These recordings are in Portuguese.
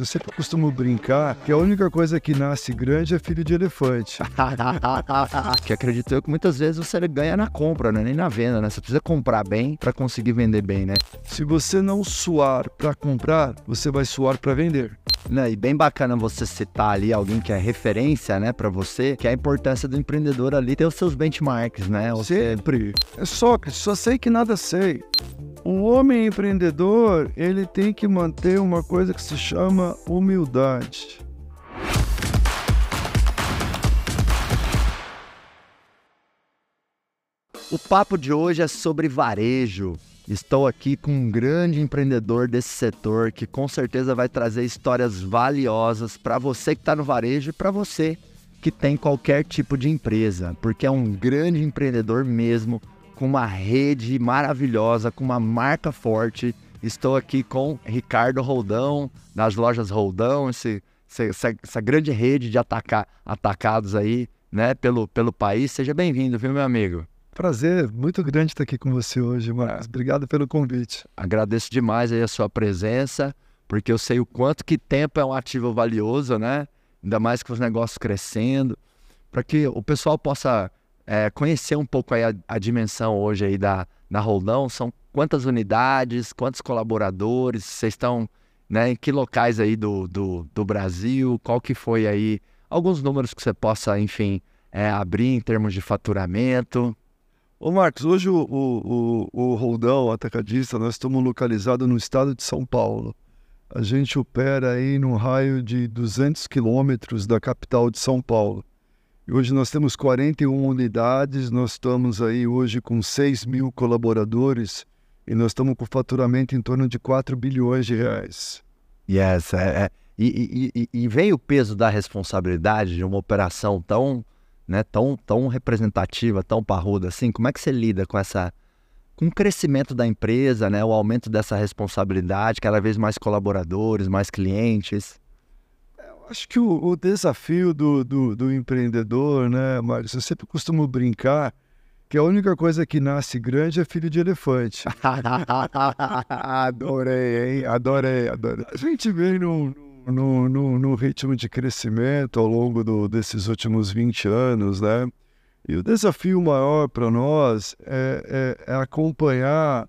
Eu sempre costumo brincar que a única coisa que nasce grande é filho de elefante. que acredito eu que muitas vezes você ganha na compra, né? nem na venda, né? Você precisa comprar bem para conseguir vender bem, né? Se você não suar para comprar, você vai suar para vender. Né, e bem bacana você citar ali alguém que é referência, né, para você, que é a importância do empreendedor ali ter os seus benchmarks, né? Sempre. É Sócrates, só sei que nada sei. Um homem empreendedor, ele tem que manter uma coisa que se chama humildade. O papo de hoje é sobre varejo. Estou aqui com um grande empreendedor desse setor que com certeza vai trazer histórias valiosas para você que está no varejo e para você que tem qualquer tipo de empresa, porque é um grande empreendedor mesmo, com uma rede maravilhosa, com uma marca forte. Estou aqui com Ricardo Roldão, das lojas Roldão, esse, essa, essa grande rede de atacar, atacados aí, né, pelo, pelo país. Seja bem-vindo, viu, meu amigo? Prazer, muito grande estar aqui com você hoje, Marcos. Obrigado pelo convite. Agradeço demais aí a sua presença, porque eu sei o quanto que tempo é um ativo valioso, né? Ainda mais com os negócios crescendo, para que o pessoal possa é, conhecer um pouco aí a, a, dimensão hoje aí da, da Roldão. São quantas unidades, quantos colaboradores, vocês estão né, em que locais aí do, do, do Brasil, qual que foi aí, alguns números que você possa, enfim, é, abrir em termos de faturamento. Ô Marcos, hoje o, o, o, o Roldão Atacadista, nós estamos localizados no estado de São Paulo. A gente opera aí num raio de 200 quilômetros da capital de São Paulo. E hoje nós temos 41 unidades, nós estamos aí hoje com 6 mil colaboradores e nós estamos com faturamento em torno de 4 bilhões de reais. Yes, é, é. E, e, e, veio o peso da responsabilidade de uma operação tão né, tão, tão representativa, tão parruda assim, como é que você lida com essa com o crescimento da empresa, né, o aumento dessa responsabilidade, cada vez mais colaboradores, mais clientes? É, eu acho que o, o desafio do, do, do, empreendedor, né, Mário, eu sempre costumo brincar que a única coisa que nasce grande é filho de elefante. adorei, hein? Adorei, adorei. A gente vem num, no, no, no ritmo de crescimento ao longo do, desses últimos 20 anos, né? E o desafio maior para nós é, é, é, acompanhar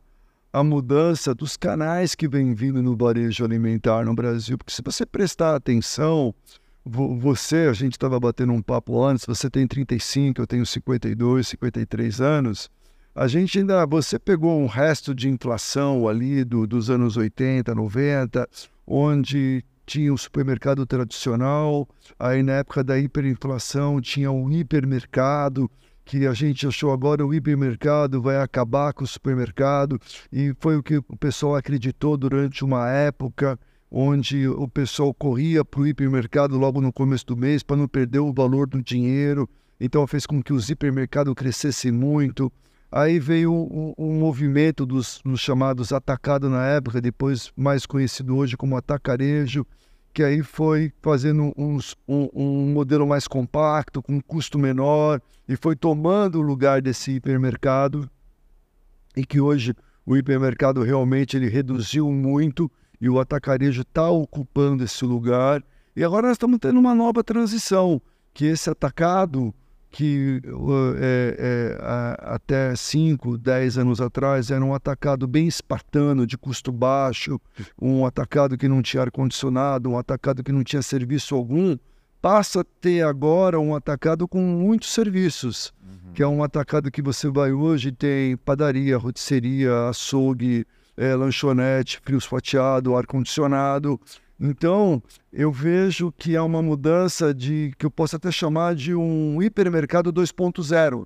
a mudança dos canais que vem vindo no varejo alimentar no Brasil. Porque se você prestar atenção, você, a gente estava batendo um papo antes, você tem 35, eu tenho 52, 53 anos. A gente ainda, você pegou um resto de inflação ali do, dos anos 80, 90, onde tinha o supermercado tradicional, aí na época da hiperinflação tinha o hipermercado, que a gente achou agora o hipermercado vai acabar com o supermercado, e foi o que o pessoal acreditou durante uma época onde o pessoal corria para o hipermercado logo no começo do mês para não perder o valor do dinheiro, então fez com que os hipermercados crescessem muito. Aí veio um, um movimento dos, dos chamados atacado na época, depois mais conhecido hoje como atacarejo, que aí foi fazendo uns, um, um, modelo mais compacto, com custo menor, e foi tomando o lugar desse hipermercado, e que hoje o hipermercado realmente ele reduziu muito, e o atacarejo está ocupando esse lugar. E agora nós estamos tendo uma nova transição, que esse atacado que é, é, até 5, 10 anos atrás era um atacado bem espartano, de custo baixo, um atacado que não tinha ar-condicionado, um atacado que não tinha serviço algum, passa a ter agora um atacado com muitos serviços, uhum. que é um atacado que você vai hoje, tem padaria, rotisseria, açougue, é, lanchonete, frios fatiado, ar-condicionado, então, eu vejo que é uma mudança de que eu posso até chamar de um hipermercado 2.0.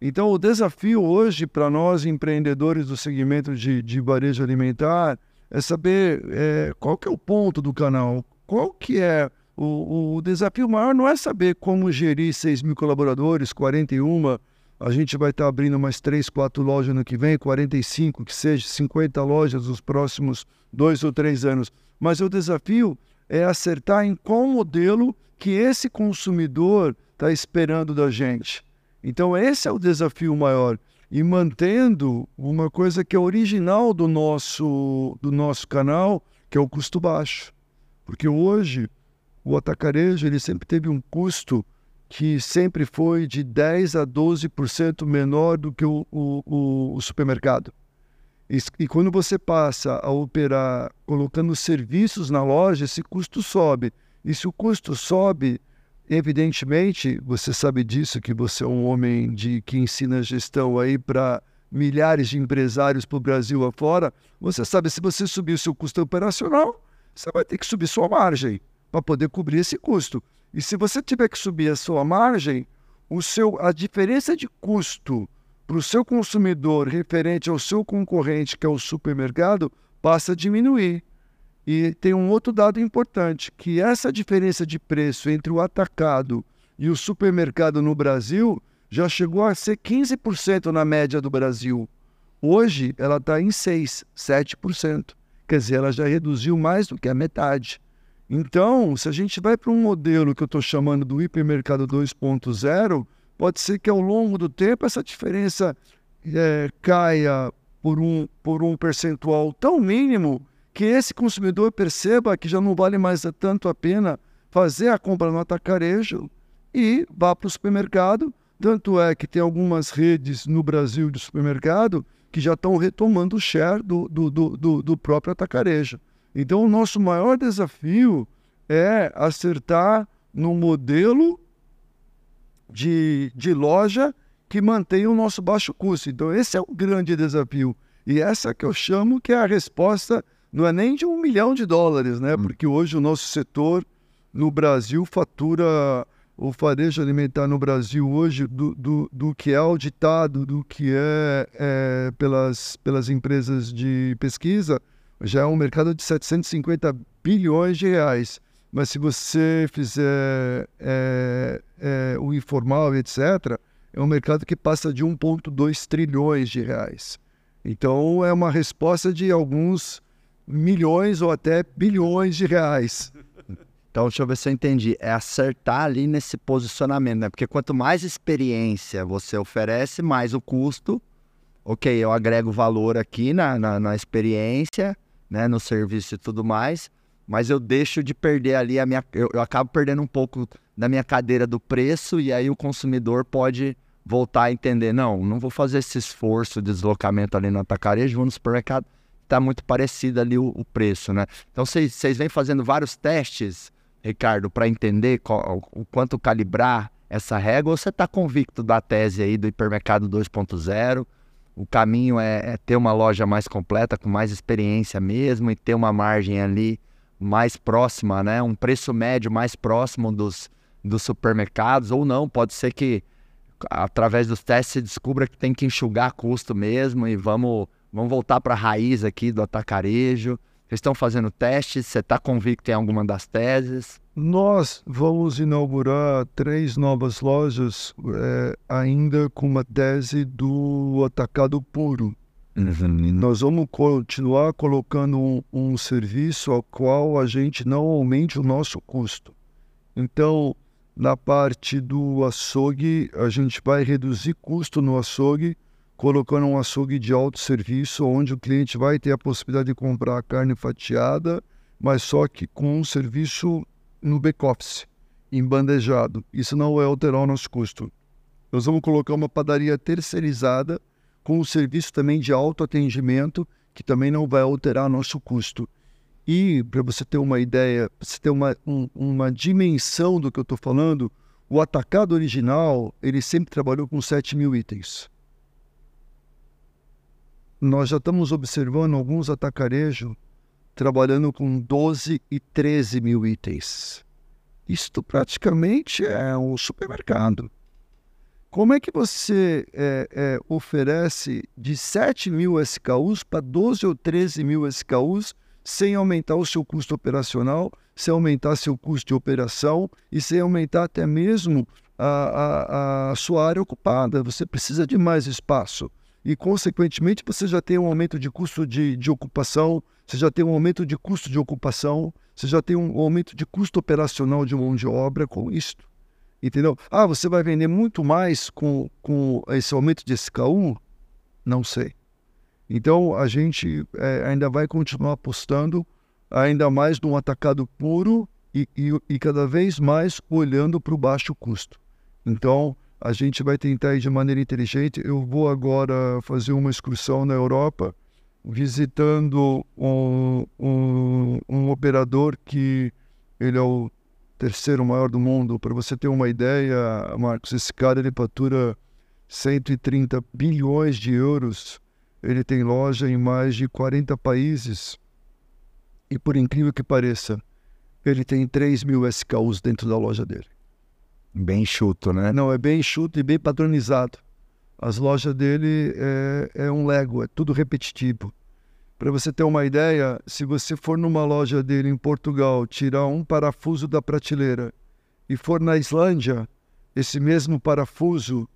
Então, o desafio hoje para nós empreendedores do segmento de, de varejo alimentar é saber é, qual que é o ponto do canal, qual que é o, o desafio maior não é saber como gerir 6 mil colaboradores, 41, a gente vai estar abrindo mais 3, 4 lojas no que vem, 45, que seja 50 lojas nos próximos dois ou três anos mas o desafio é acertar em qual modelo que esse consumidor está esperando da gente. Então, esse é o desafio maior. E mantendo uma coisa que é original do nosso, do nosso canal, que é o custo baixo. Porque hoje o atacarejo ele sempre teve um custo que sempre foi de 10 a 12% menor do que o, o, o supermercado. E, quando você passa a operar colocando serviços na loja, esse custo sobe. E se o custo sobe, evidentemente, você sabe disso, que você é um homem de que ensina gestão aí para milhares de empresários para o Brasil afora, você sabe, se você subir o seu custo operacional, você vai ter que subir sua margem para poder cobrir esse custo. E se você tiver que subir a sua margem, o seu, a diferença de custo para o seu consumidor referente ao seu concorrente, que é o supermercado, passa a diminuir. E tem um outro dado importante, que essa diferença de preço entre o atacado e o supermercado no Brasil já chegou a ser 15% na média do Brasil. Hoje ela está em 6%, 7%. Quer dizer, ela já reduziu mais do que a metade. Então, se a gente vai para um modelo que eu estou chamando do hipermercado 2.0, pode ser que ao longo do tempo essa diferença é, caia por um, por um percentual tão mínimo que esse consumidor perceba que já não vale mais tanto a pena fazer a compra no atacarejo e vá para o supermercado. Tanto é que tem algumas redes no Brasil de supermercado que já estão retomando o share do, do, do, do próprio atacarejo. Então, o nosso maior desafio é acertar no modelo de, de loja que mantenha o nosso baixo custo. Então, esse é o grande desafio. E essa que eu chamo que é a resposta, não é nem de um milhão de dólares, né? Hum. Porque hoje o nosso setor no Brasil fatura o farejo alimentar no Brasil hoje do, do, do que é auditado, do que é, é pelas, pelas empresas de pesquisa, já é um mercado de 750 bilhões de reais. Mas se você fizer é, é, o informal, etc., é um mercado que passa de 1,2 trilhões de reais. Então é uma resposta de alguns milhões ou até bilhões de reais. Então, deixa eu ver se eu entendi. É acertar ali nesse posicionamento, né? Porque quanto mais experiência você oferece, mais o custo. Ok, eu agrego valor aqui na, na, na experiência, né, no serviço e tudo mais, mas eu deixo de perder ali a minha. Eu, eu, acabo perdendo um pouco da minha cadeira do preço, e aí o consumidor pode voltar a entender: não, não vou fazer esse esforço de deslocamento ali no atacarejo, vou no supermercado, está muito parecido ali o, o preço, né? Então vocês vêm fazendo vários testes, Ricardo, para entender qual, o quanto calibrar essa régua, ou você está convicto da tese aí do hipermercado 2.0? o caminho é, é, ter uma loja mais completa, com mais experiência mesmo, e ter uma margem ali mais próxima, né? Um preço médio mais próximo dos, dos supermercados, ou não, pode ser que através dos testes se descubra que tem que enxugar custo mesmo e vamos, vamos voltar para a raiz aqui do atacarejo. Vocês estão fazendo testes? Você está convicto em alguma das teses? Nós vamos inaugurar três novas lojas é, ainda com uma tese do atacado puro. Uhum. Nós vamos continuar colocando um, um, serviço ao qual a gente não aumente o nosso custo. Então, na parte do açougue, a gente vai reduzir custo no açougue colocando um açougue de alto serviço, onde o cliente vai ter a possibilidade de comprar a carne fatiada, mas só que com um serviço no back-office, embandejado. Isso não vai alterar o nosso custo. Nós vamos colocar uma padaria terceirizada com um serviço também de autoatendimento, que também não vai alterar nosso custo. E, para você ter uma ideia, você ter uma, um, uma dimensão do que eu estou falando, o atacado original, ele sempre trabalhou com 7 mil itens nós já estamos observando alguns atacarejos trabalhando com 12 e 13 mil itens. Isto praticamente é um supermercado. Como é que você é, é, oferece de 7 mil SKUs para 12 ou 13 mil SKUs sem aumentar o seu custo operacional, sem aumentar seu custo de operação e sem aumentar até mesmo a, a, a sua área ocupada? Você precisa de mais espaço e, consequentemente, você já tem um aumento de custo de, de ocupação, você já tem um aumento de custo de ocupação, você já tem um aumento de custo operacional de mão de obra com isto. Entendeu? Ah, você vai vender muito mais com, com esse aumento de SKU? Não sei. Então, a gente é, ainda vai continuar apostando ainda mais num atacado puro e, e, e cada vez mais olhando para o baixo custo. Então, a gente vai tentar ir de maneira inteligente. Eu vou agora fazer uma excursão na Europa, visitando um, um, um operador que ele é o terceiro maior do mundo. Para você ter uma ideia, Marcos, esse cara ele fatura 130 bilhões de euros. Ele tem loja em mais de 40 países. E por incrível que pareça, ele tem 3 mil SKUs dentro da loja dele. Bem chuto, né? Não, é bem chuto e bem padronizado. As lojas dele é, é um Lego, é tudo repetitivo. Para você ter uma ideia, se você for numa loja dele em Portugal, tirar um parafuso da prateleira e for na Islândia, esse mesmo parafuso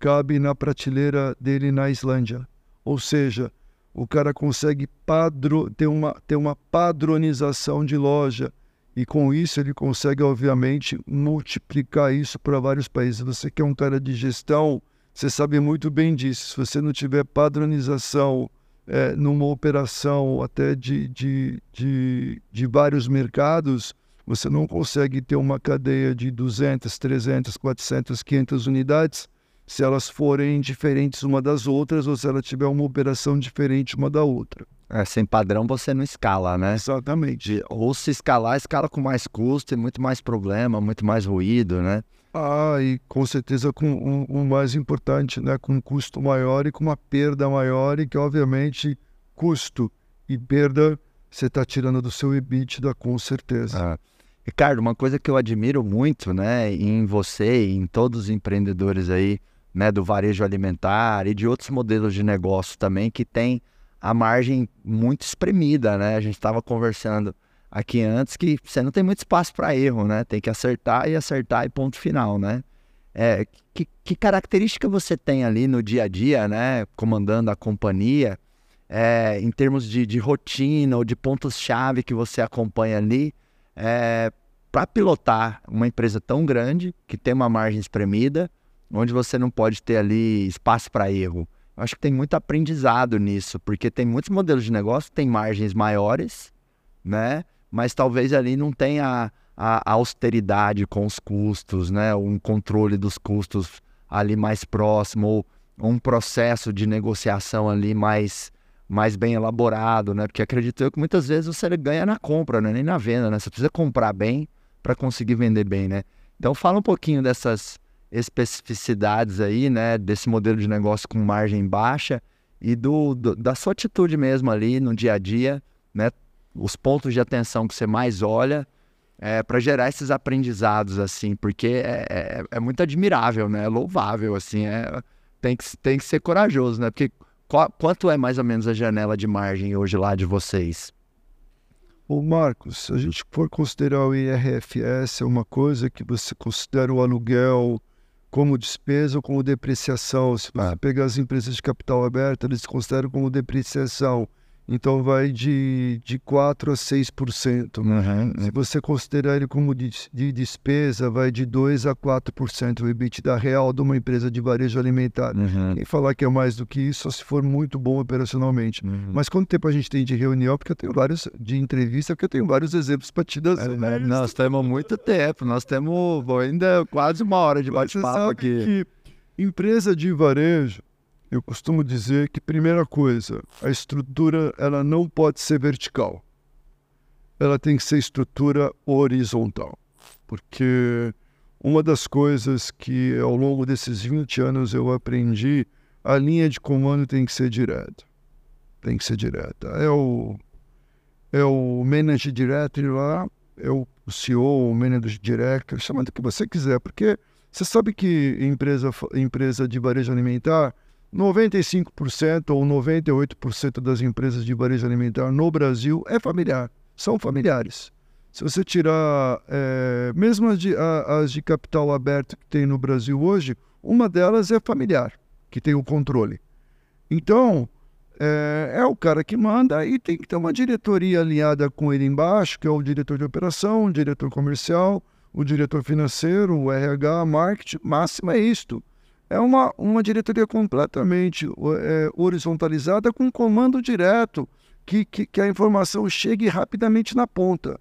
cabe na prateleira dele na Islândia. Ou seja, o cara consegue padro, ter, uma, ter uma padronização de loja e com isso ele consegue, obviamente, multiplicar isso para vários países. Você que é um cara de gestão, você sabe muito bem disso. Se você não tiver padronização é, numa operação até de, de, de, de vários mercados, você não consegue ter uma cadeia de 200, 300, 400, 500 unidades se elas forem diferentes uma das outras ou se ela tiver uma operação diferente uma da outra. É, sem padrão você não escala, né? Exatamente. Ou se escalar, escala com mais custo e muito mais problema, muito mais ruído, né? Ah, e com certeza com o um, um mais importante, né? Com um custo maior e com uma perda maior e que obviamente custo e perda você está tirando do seu EBITDA com certeza. Ah. Ricardo, uma coisa que eu admiro muito, né, em você e em todos os empreendedores aí, né, do varejo alimentar e de outros modelos de negócio também que tem a margem muito espremida, né? A gente estava conversando aqui antes que você não tem muito espaço para erro, né? Tem que acertar e acertar e ponto final, né? É, que, que, característica você tem ali no dia a dia, né? Comandando a companhia, é, em termos de, de rotina ou de pontos-chave que você acompanha ali, é, para pilotar uma empresa tão grande, que tem uma margem espremida, onde você não pode ter ali espaço para erro acho que tem muito aprendizado nisso, porque tem muitos modelos de negócio que têm margens maiores, né? Mas talvez ali não tenha a, a austeridade com os custos, né? Um controle dos custos ali mais próximo, ou um processo de negociação ali mais, mais bem elaborado, né? Porque acredito eu que muitas vezes você ganha na compra, né? nem na venda, né? Você precisa comprar bem para conseguir vender bem, né? Então fala um pouquinho dessas especificidades aí, né, desse modelo de negócio com margem baixa e do, do, da sua atitude mesmo ali no dia a dia, né, os pontos de atenção que você mais olha é, para gerar esses aprendizados assim, porque é, é, é, muito admirável, né, é louvável assim, é, tem que tem que ser corajoso, né, porque qual, quanto é mais ou menos a janela de margem hoje lá de vocês? Ô Marcos, se a gente for considerar o IRFS, é uma coisa que você considera o aluguel, como despesa ou como depreciação. Se você ah. pegar as empresas de capital aberto, eles consideram como depreciação. Então vai de, de 4% a 6%. Uhum. Se você considerar ele como de, de despesa, vai de 2% a 4% o EBITDA real de uma empresa de varejo alimentar. Uhum. E falar que é mais do que isso, só se for muito bom operacionalmente. Uhum. Mas quanto tempo a gente tem de reunião? Porque eu tenho vários, de entrevista, porque eu tenho vários exemplos para te dar. É, nós temos muito tempo, nós temos ainda quase uma hora de bate-papo aqui. Que empresa de varejo eu costumo dizer que primeira coisa, a estrutura ela não pode ser vertical. Ela tem que ser estrutura horizontal. Porque uma das coisas que ao longo desses 20 anos eu aprendi, a linha de comando tem que ser direta. Tem que ser direta. É o é o manager director lá, é o CEO, o manager director, chama do que você quiser, porque você sabe que empresa empresa de varejo alimentar 95% ou 98% das empresas de varejo alimentar no Brasil é familiar, são familiares. Se você tirar, é, mesmo as de, as de capital aberto que tem no Brasil hoje, uma delas é familiar, que tem o controle. Então, é, é, o cara que manda e tem que ter uma diretoria alinhada com ele embaixo, que é o diretor de operação, o diretor comercial, o diretor financeiro, o RH, marketing, máximo é isto é uma, uma diretoria completamente é, horizontalizada com comando direto. que, que, que a informação chegue rapidamente na ponta.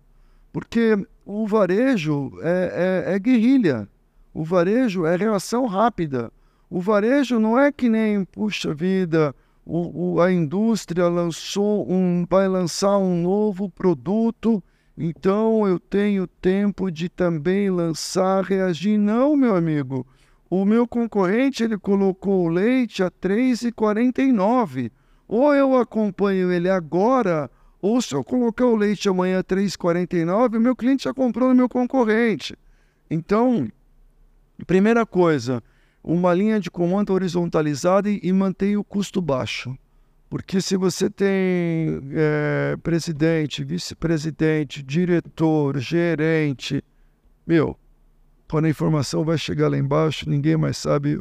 Porque o varejo é, é, é guerrilha, o varejo é reação rápida. O varejo não é que nem, puxa vida, o, o, a indústria lançou um, vai lançar um novo produto, então eu tenho tempo de também lançar, reagir. Não, meu amigo. O meu concorrente ele colocou o leite a R$ 3,49. Ou eu acompanho ele agora, ou se eu colocar o leite amanhã a 3,49, o meu cliente já comprou no meu concorrente. Então, primeira coisa, uma linha de comando horizontalizada e, e manter o custo baixo. Porque se você tem é, presidente, vice-presidente, diretor, gerente, meu, quando a informação vai chegar lá embaixo, ninguém mais sabe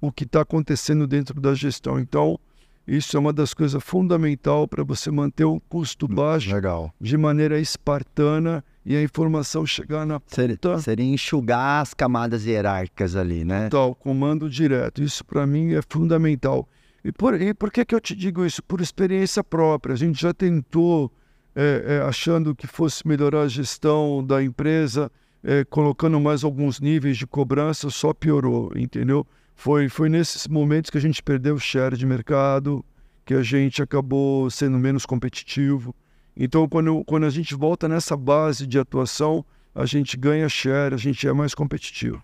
o que está acontecendo dentro da gestão. Então, isso é uma das coisas fundamental para você manter o custo baixo Legal. de maneira espartana e a informação chegar na seria, ponta. Seria enxugar as camadas hierárquicas ali, né? Tal, comando direto. Isso para mim é fundamental. E por, e por que, que eu te digo isso? Por experiência própria. A gente já tentou, é, é, achando que fosse melhorar a gestão da empresa, é, colocando mais alguns níveis de cobrança, só piorou, entendeu? Foi, foi nesses momentos que a gente perdeu o share de mercado, que a gente acabou sendo menos competitivo. Então, quando, quando a gente volta nessa base de atuação, a gente ganha share, a gente é mais competitivo.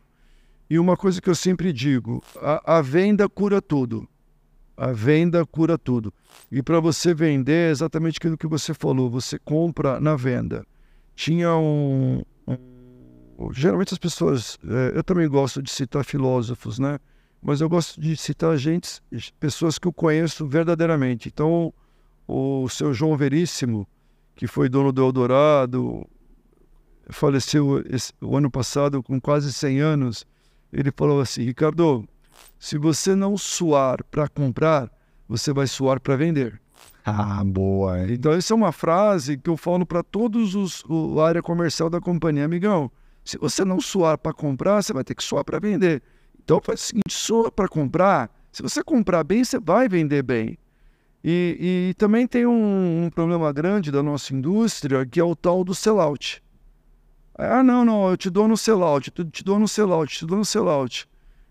E uma coisa que eu sempre digo: a, a venda cura tudo. A venda cura tudo. E para você vender, é exatamente aquilo que você falou: você compra na venda. Tinha um. Geralmente as pessoas. É, eu também gosto de citar filósofos, né? mas eu gosto de citar gente, pessoas que eu conheço verdadeiramente. Então, o seu João Veríssimo, que foi dono do Eldorado, faleceu esse, o ano passado com quase 100 anos, ele falou assim: Ricardo, se você não suar para comprar, você vai suar para vender. Ah, boa. Então, essa é uma frase que eu falo para todos os o área comercial da companhia, amigão. Se você não suar para comprar, você vai ter que suar para vender. Então faz o seguinte: soa para comprar. Se você comprar bem, você vai vender bem. E, e também tem um, um, problema grande da nossa indústria, que é o tal do sellout. Ah, não, não, eu te dou no sellout, eu te dou no sellout, te dou no sellout.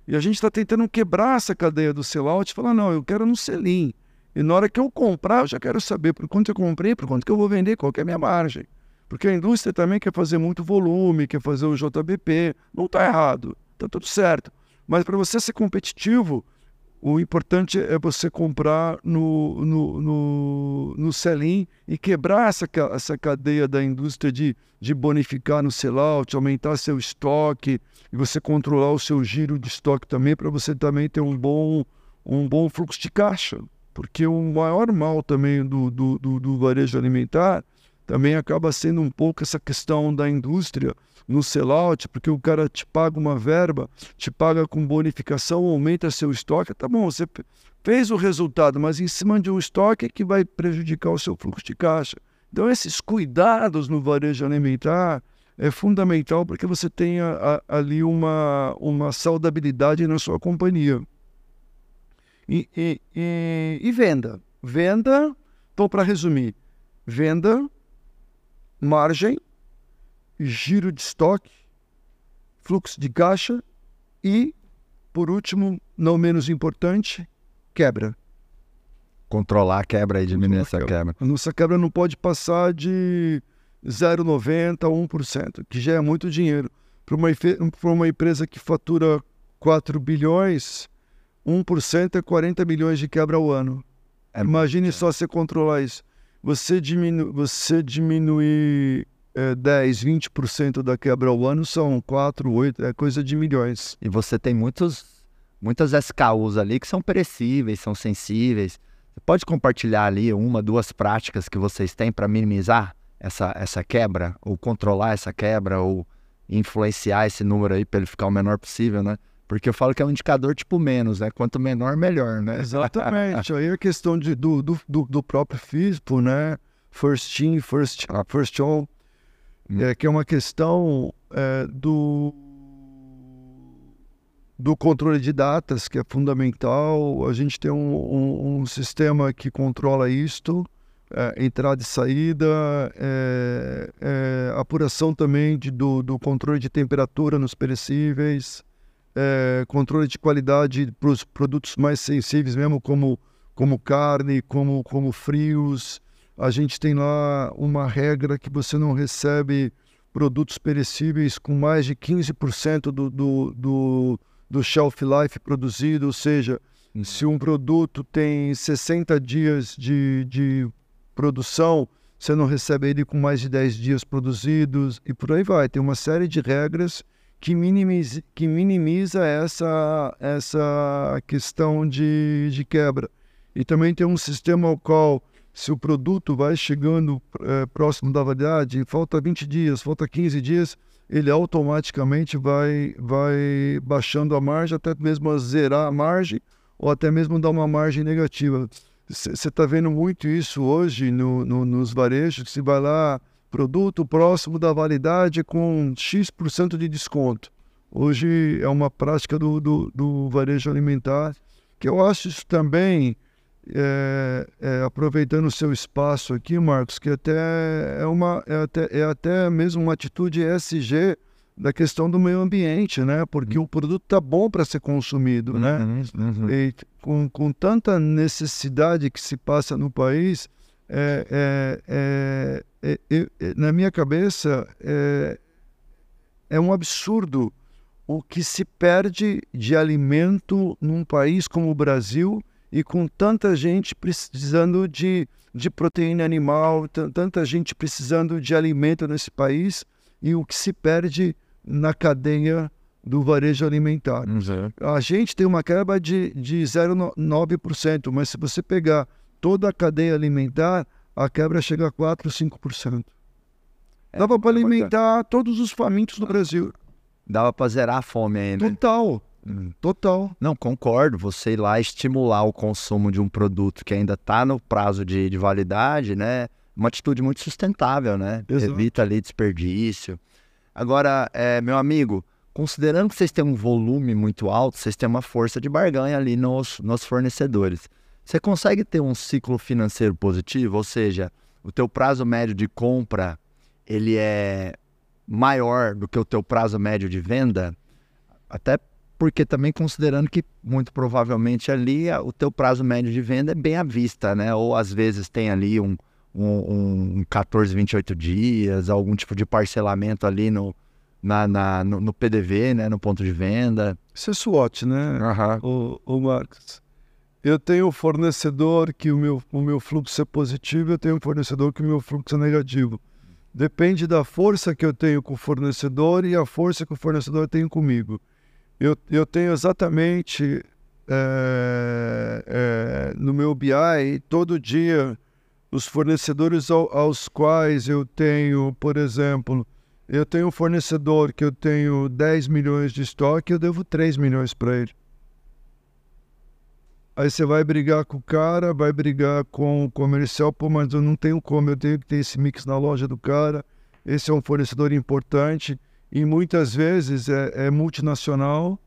E a gente está tentando quebrar essa cadeia do sellout e falar, não, eu quero no selim. E na hora que eu comprar, eu já quero saber por quanto eu comprei, por quanto que eu vou vender, qual é a minha margem. Porque a indústria também quer fazer muito volume, quer fazer o JBP. Não está errado, está tudo certo. Mas para você ser competitivo, o importante é você comprar no, no, no, no sell-in e quebrar essa, essa cadeia da indústria de, de bonificar no sell-out, aumentar seu estoque e você controlar o seu giro de estoque também para você também ter um bom, um bom fluxo de caixa. Porque o maior mal também do, do, do, do varejo alimentar também acaba sendo um pouco essa questão da indústria no sellout, porque o cara te paga uma verba, te paga com bonificação, aumenta seu estoque, tá bom, você fez o resultado, mas em cima de um estoque é que vai prejudicar o seu fluxo de caixa. Então, esses cuidados no varejo alimentar é fundamental para que você tenha a, ali uma, uma saudabilidade na sua companhia. E, e, e, e venda. Venda, então, para resumir, venda, margem, giro de estoque, fluxo de caixa e, por último, não menos importante, quebra. Controlar a quebra e diminuir essa quebra. A nossa quebra não pode passar de 0,90% a 1%, que já é muito dinheiro. Para uma, uma empresa que fatura 4 bilhões, 1% é 40 milhões de quebra ao ano. É Imagine só você controlar isso. Você, diminu você diminuir é, 10, 20% da quebra ao ano são 4, 8, é coisa de milhões. E você tem muitos, muitas SKUs ali que são perecíveis, são sensíveis. Você pode compartilhar ali uma, duas práticas que vocês têm para minimizar essa, essa quebra, ou controlar essa quebra, ou influenciar esse número aí para ele ficar o menor possível, né? Porque eu falo que é um indicador tipo menos, né? Quanto menor, melhor, né? Exatamente. aí é questão de, do, do, do, próprio FISPO, né? First in, first, first on é, que é uma questão é, do, do controle de datas, que é fundamental. A gente tem um, um, um sistema que controla isto. é, entrada e saída, é, é, apuração também de, do, do, controle de temperatura nos perecíveis, é, controle de qualidade para os produtos mais sensíveis mesmo, como, como carne, como, como frios. A gente tem lá uma regra que você não recebe produtos perecíveis com mais de 15% do, do, do, do shelf life produzido, ou seja, uhum. se um produto tem 60 dias de, de produção, você não recebe ele com mais de 10 dias produzidos e por aí vai. Tem uma série de regras que minimiza, que minimiza essa, essa questão de, de quebra. E também tem um sistema ao qual, se o produto vai chegando é, próximo da validade, falta 20 dias, falta 15 dias, ele automaticamente vai, vai baixando a margem, até mesmo zerar a margem, ou até mesmo dar uma margem negativa. Você está vendo muito isso hoje no, no, nos varejos, se vai lá, produto próximo da validade com X% de desconto. Hoje é uma prática do, do, do varejo alimentar, que eu acho isso também, é, é, aproveitando o seu espaço aqui, Marcos, que até é, uma, é, até, é até mesmo uma atitude ESG, da questão do meio ambiente, né? Porque uhum. o produto está bom para ser consumido, né? Uhum, uhum. E com, com tanta necessidade que se passa no país, é, é, é, é, é na minha cabeça é, é um absurdo o que se perde de alimento num país como o Brasil e com tanta gente precisando de, de proteína animal, tanta gente precisando de alimento nesse país e o que se perde na cadeia do varejo alimentar. Uhum. A gente tem uma quebra de, de 0,9%, mas se você pegar toda a cadeia alimentar, a quebra chega a 4, 5%. É, Dava para alimentar todos os famintos do Brasil. Dava para zerar a fome ainda. Total. Hum. Total. Não, concordo. Você ir lá estimular o consumo de um produto que ainda está no prazo de, de validade, né? Uma atitude muito sustentável, né? Exato. Evita ali desperdício. Agora, é, meu amigo, considerando que vocês têm um volume muito alto, vocês têm uma força de barganha ali nos, nos fornecedores. Você consegue ter um ciclo financeiro positivo? Ou seja, o teu prazo médio de compra ele é maior do que o teu prazo médio de venda? Até porque também considerando que muito provavelmente ali o teu prazo médio de venda é bem à vista, né? Ou às vezes tem ali um, um, um 14, 28 dias, algum tipo de parcelamento ali no, na, na no, no, PDV, né, no ponto de venda. Isso é SWOT, né, uhum. o, o Marcos? Eu tenho um fornecedor que o meu, o meu fluxo é positivo, eu tenho um fornecedor que o meu fluxo é negativo. Depende da força que eu tenho com o fornecedor e a força que o fornecedor tem comigo. Eu, eu tenho exatamente é, é, no meu BI, todo dia, os fornecedores ao, aos quais eu tenho, por exemplo, eu tenho um fornecedor que eu tenho 10 milhões de estoque, eu devo 3 milhões para ele. Aí você vai brigar com o cara, vai brigar com o comercial, pô, mas eu não tenho como, eu tenho que ter esse mix na loja do cara. Esse é um fornecedor importante e muitas vezes é, é multinacional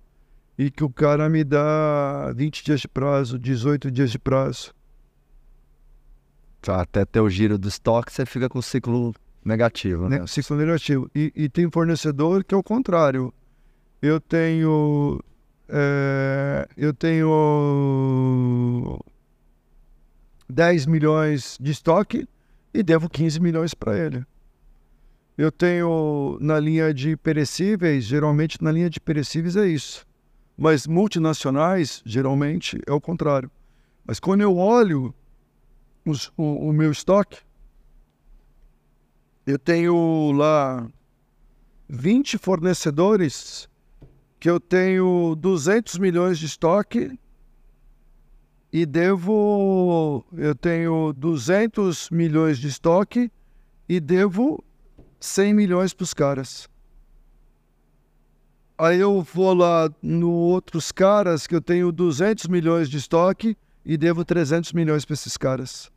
e que o cara me dá 20 dias de prazo, 18 dias de prazo. Tá, até ter o giro do estoque, você fica com o ciclo negativo, né? né? Ciclo negativo. E, e, tem fornecedor que é o contrário. Eu tenho. É, eu tenho 10 milhões de estoque e devo 15 milhões para ele. Eu tenho na linha de perecíveis, geralmente na linha de perecíveis é isso. Mas multinacionais, geralmente, é o contrário. Mas quando eu olho os, o, o meu estoque. Eu tenho lá 20 fornecedores que eu tenho 200 milhões de estoque e devo. Eu tenho 200 milhões de estoque e devo 100 milhões para os caras. Aí eu vou lá no outros caras que eu tenho 200 milhões de estoque e devo 300 milhões para esses caras.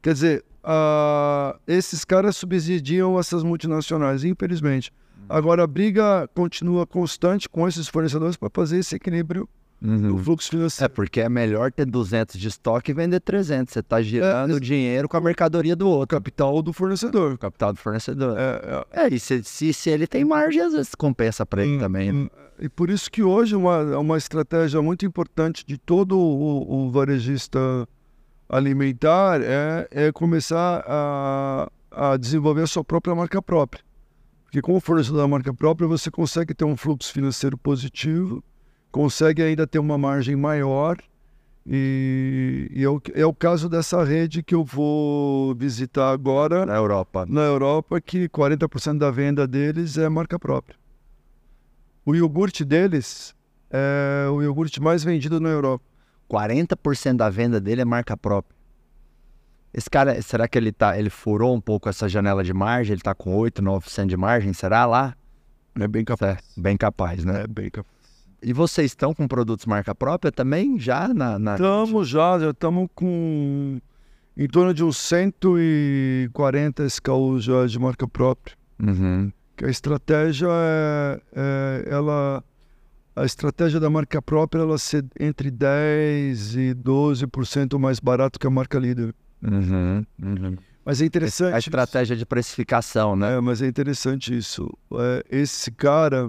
Quer dizer, uh, esses caras subsidiam essas multinacionais, infelizmente. Agora, a briga continua constante com esses fornecedores para fazer esse equilíbrio Uhum. O fluxo É financeiro. porque é melhor ter 200 de estoque e vender 300. Você está girando o dinheiro com a mercadoria do outro, capital do fornecedor. capital do fornecedor. É, é, É, e se, se, se ele tem margem, às vezes compensa para ele Hum, também. né? hum, E por isso que hoje uma, uma estratégia muito importante de todo o, o varejista alimentar é, é começar a, a desenvolver a sua própria marca própria. Porque com o fornecedor da marca própria você consegue ter um fluxo financeiro positivo, consegue ainda ter uma margem maior e, e é, o, é o caso dessa rede que eu vou visitar agora Na Europa. na Europa que 40% da venda deles é marca própria. O iogurte deles é o iogurte mais vendido na Europa. 40% da venda dele é marca própria. Esse cara, será que ele tá, ele furou um pouco essa janela de margem? Ele tá com 8, 9% de margem? Será lá? É bem capaz. É, bem capaz, né? É bem capaz. E vocês estão com produtos marca própria também já na, na... Estamos já, já estamos com em torno de uns 140 SKUs já de marca própria. Uhum. Que a estratégia é, é ela a estratégia da marca própria ela ser entre 10 e 12% mais barato que a marca líder. Uhum. Uhum. Mas é interessante. A estratégia de precificação, né? É, mas é interessante isso. É, esse cara,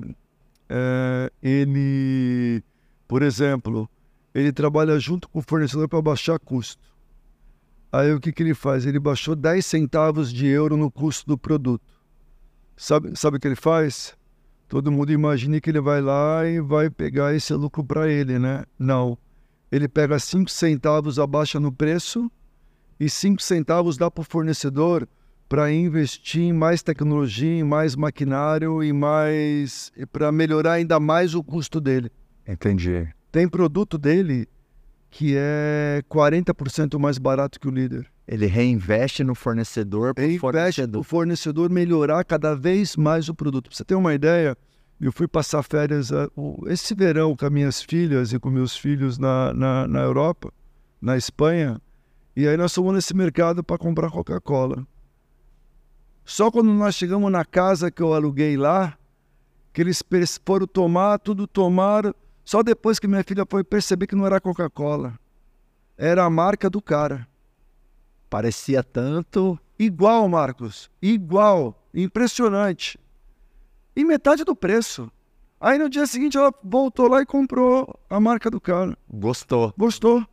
é, ele, por exemplo, ele trabalha junto com o fornecedor para baixar custo. Aí o que, que ele faz? Ele baixou 10 centavos de euro no custo do produto. Sabe, sabe o que ele faz? Todo mundo imagina que ele vai lá e vai pegar esse lucro para ele, né? Não. Ele pega 5 centavos, abaixa no preço e 5 centavos dá para o fornecedor para investir em mais tecnologia, em mais maquinário e mais para melhorar ainda mais o custo dele. Entendi. Tem produto dele que é 40% mais barato que o líder. Ele reinveste no fornecedor Ele investe fornecedor. o fornecedor melhorar cada vez mais o produto. Pra você ter uma ideia, eu fui passar férias o- esse verão com as minhas filhas e com meus filhos na, na, na Europa, na Espanha, e aí nós fomos nesse mercado para comprar Coca-Cola. Só quando nós chegamos na casa que eu aluguei lá, que eles foram tomar, tudo tomaram, só depois que minha filha foi perceber que não era Coca-Cola. Era a marca do cara. Parecia tanto. Igual, Marcos. Igual. Impressionante. E metade do preço. Aí no dia seguinte ela voltou lá e comprou a marca do cara. Gostou. Gostou.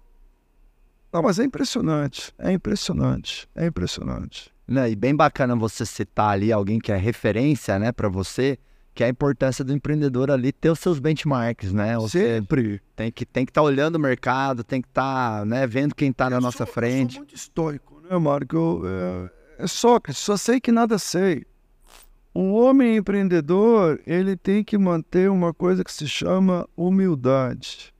Não, mas é impressionante. É impressionante. É impressionante. Né? E bem bacana você citar ali alguém que é referência, né, para você, que é a importância do empreendedor ali ter os seus benchmarks, né? Você Sempre. tem que tem que estar olhando o mercado, tem que estar, né, vendo quem está na nossa sou- Eu frente. sou muito estoico, né, Marco? Eu, é, é Sócrates, só sei que nada sei. Um homem empreendedor, ele tem que manter uma coisa que se chama humildade.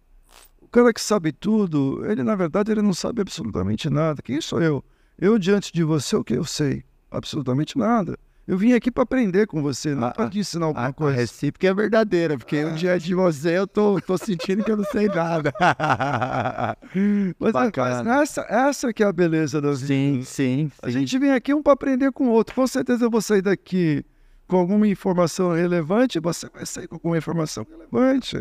O cara que sabe tudo, ele na verdade ele não sabe absolutamente nada. Quem sou eu? Eu diante de você, o que eu sei? Absolutamente nada. Eu vim aqui para aprender com você, não Ah, para te ensinar alguma A, a coisa. recíproca é verdadeira, porque um dia de você eu tô, tô sentindo que eu não sei nada. Mas, bacana. mas essa, essa que é a beleza das sim, sim, A sim. gente vem aqui um para aprender com o outro. Com certeza eu vou sair daqui com alguma informação relevante, você vai sair com alguma informação relevante.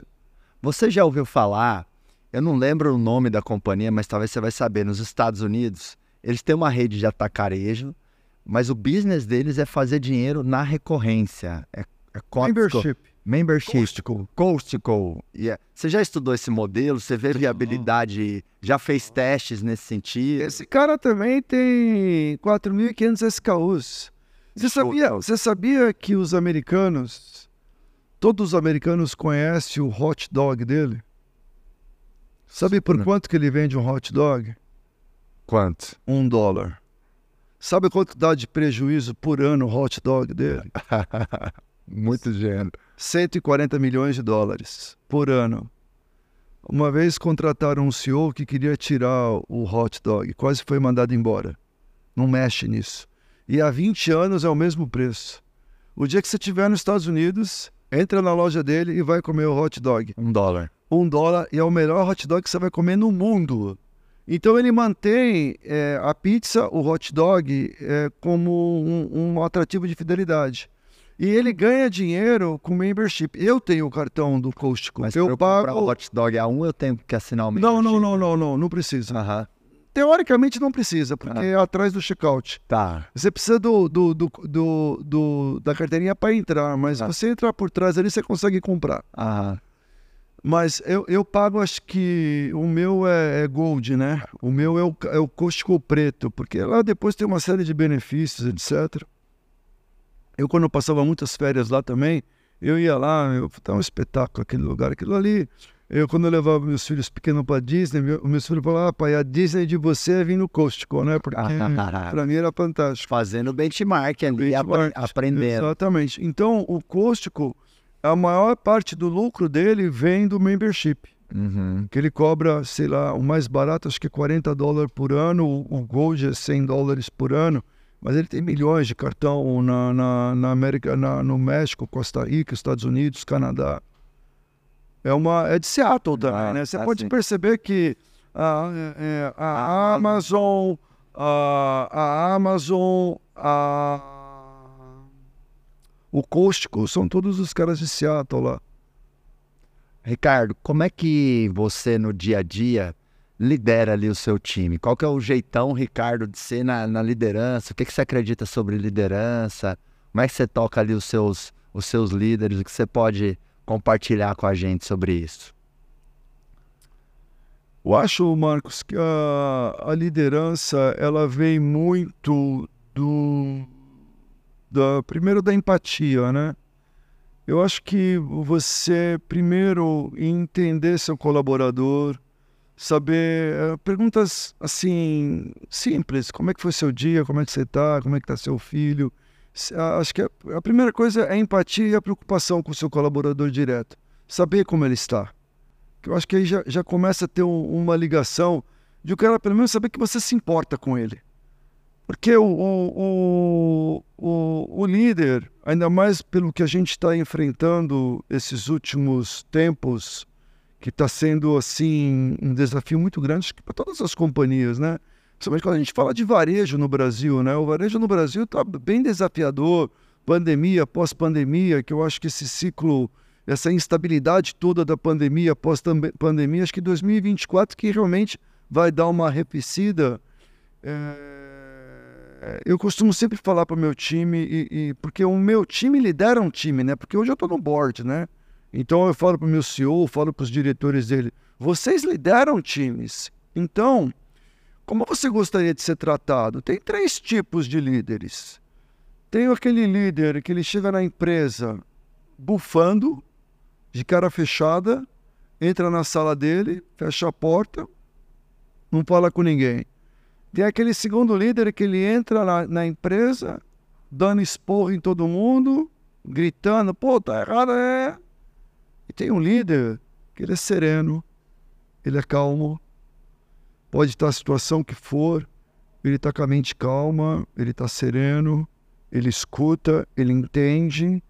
Você já ouviu falar? Eu não lembro o nome da companhia, mas talvez você vai saber. Nos Estados Unidos, eles têm uma rede de atacarejo, mas o business deles é fazer dinheiro na recorrência. É, é. Membership. Membership. Costco. Costco. Yeah. Você já estudou esse modelo? Você vê viabilidade? Já fez testes nesse sentido? Esse cara também tem 4.500 SKUs. Você sabia, você sabia que os americanos, todos os americanos conhecem o hot dog dele? Sabe por quanto que ele vende um hot dog? Quanto? Um dólar. Sabe quanto dá de prejuízo por ano o hot dog dele? Muito dinheiro. 140 milhões de dólares por ano. Uma vez contrataram um CEO que queria tirar o hot dog, quase foi mandado embora. Não mexe nisso. E há 20 anos é o mesmo preço. O dia que você estiver nos Estados Unidos, entra na loja dele e vai comer o hot dog. Um dólar. Um dólar e é o melhor hot dog que você vai comer no mundo. Então ele mantém é, a pizza, o hot dog, é, como um, um atrativo de fidelidade. E ele ganha dinheiro com membership. Eu tenho o cartão do Costico. Mas eu pago. comprar o hot dog A1, eu tenho que assinar o Não, não, membership. não, não, não, não precisa. Aham. Teoricamente não precisa, porque Ah. é atrás do checkout. Tá. Você precisa do, do, do, do- do- da carteirinha para entrar, mas Ah. você entrar por trás ali, você consegue comprar. Aham. Mas eu, eu pago, acho que o meu é, é Gold, né? O meu é o, é o Costco Preto, porque lá depois tem uma série de benefícios, etc. Eu, quando eu passava muitas férias lá também, eu ia lá, eu tá um espetáculo aquele lugar, aquilo ali. Eu, quando eu levava meus filhos pequenos para Disney, meu, meus filhos falavam, ah, pai, a Disney de você é vir no Costco, né? Porque para mim era fantástico. Fazendo benchmark ali, Benchmark. apre- aprendendo. Exatamente. Então, o Costco, a maior parte do lucro dele vem do membership. Uhum. Que ele cobra, sei lá, o mais barato acho que é 40 dólares por ano, o Gold é 100 dólares por ano, mas ele tem milhões de cartão na, na, na América, na, no México, Costa Rica, Estados Unidos, Canadá. É, uma, é de Seattle também, Ah, né? Você ah, pode perceber que a, é- é, a Ah, Amazon, a, a Amazon, a, o Costco, são todos os caras de Seattle lá. Ricardo, como é que você no dia a dia lidera ali o seu time? Qual que é o jeitão, Ricardo, de ser na, na liderança? O que, que você acredita sobre liderança? Como é que você toca ali os seus, os seus líderes? O que você pode compartilhar com a gente sobre isso? Eu acho, Marcos, que a, a liderança ela vem muito do da primeiro da empatia, né? Eu acho que você primeiro entender seu colaborador, saber eh, perguntas assim simples, como é que foi seu dia, como é que você está, como é que está seu filho. Acho que a, primeira coisa é a empatia e a preocupação com o seu colaborador direto, saber como ele está eu acho que aí já, já começa a ter um- uma ligação de o cara pelo menos saber que você se importa com ele. Porque o, o, o, o, líder, ainda mais pelo que a gente está enfrentando esses últimos tempos, que está sendo assim um desafio muito grande para todas as companhias, né? Principalmente quando a gente fala de varejo no Brasil, né? O varejo no Brasil está bem desafiador, pandemia, pós-pandemia, que eu acho que esse ciclo essa instabilidade toda da pandemia, pós-pandemia, acho que 2024 que realmente vai dar uma arrefecida. É, Eu costumo sempre falar para o meu time, e, e- porque o meu time lidera um time, né? Porque hoje eu estou no board, né? Então eu falo para o meu CEO, falo para os diretores dele, vocês lideram times. Então, como você gostaria de ser tratado? Tem três tipos de líderes. Tem aquele líder que ele chega na empresa bufando, de cara fechada, entra na sala dele, fecha a porta, não fala com ninguém. Tem aquele segundo líder que ele entra na, na empresa, dando esporro em todo mundo, gritando, pô, tá errado, é. E tem um líder que ele é sereno, ele é calmo, pode estar a situação que for, ele está com a mente calma, ele está sereno, ele escuta, ele entende,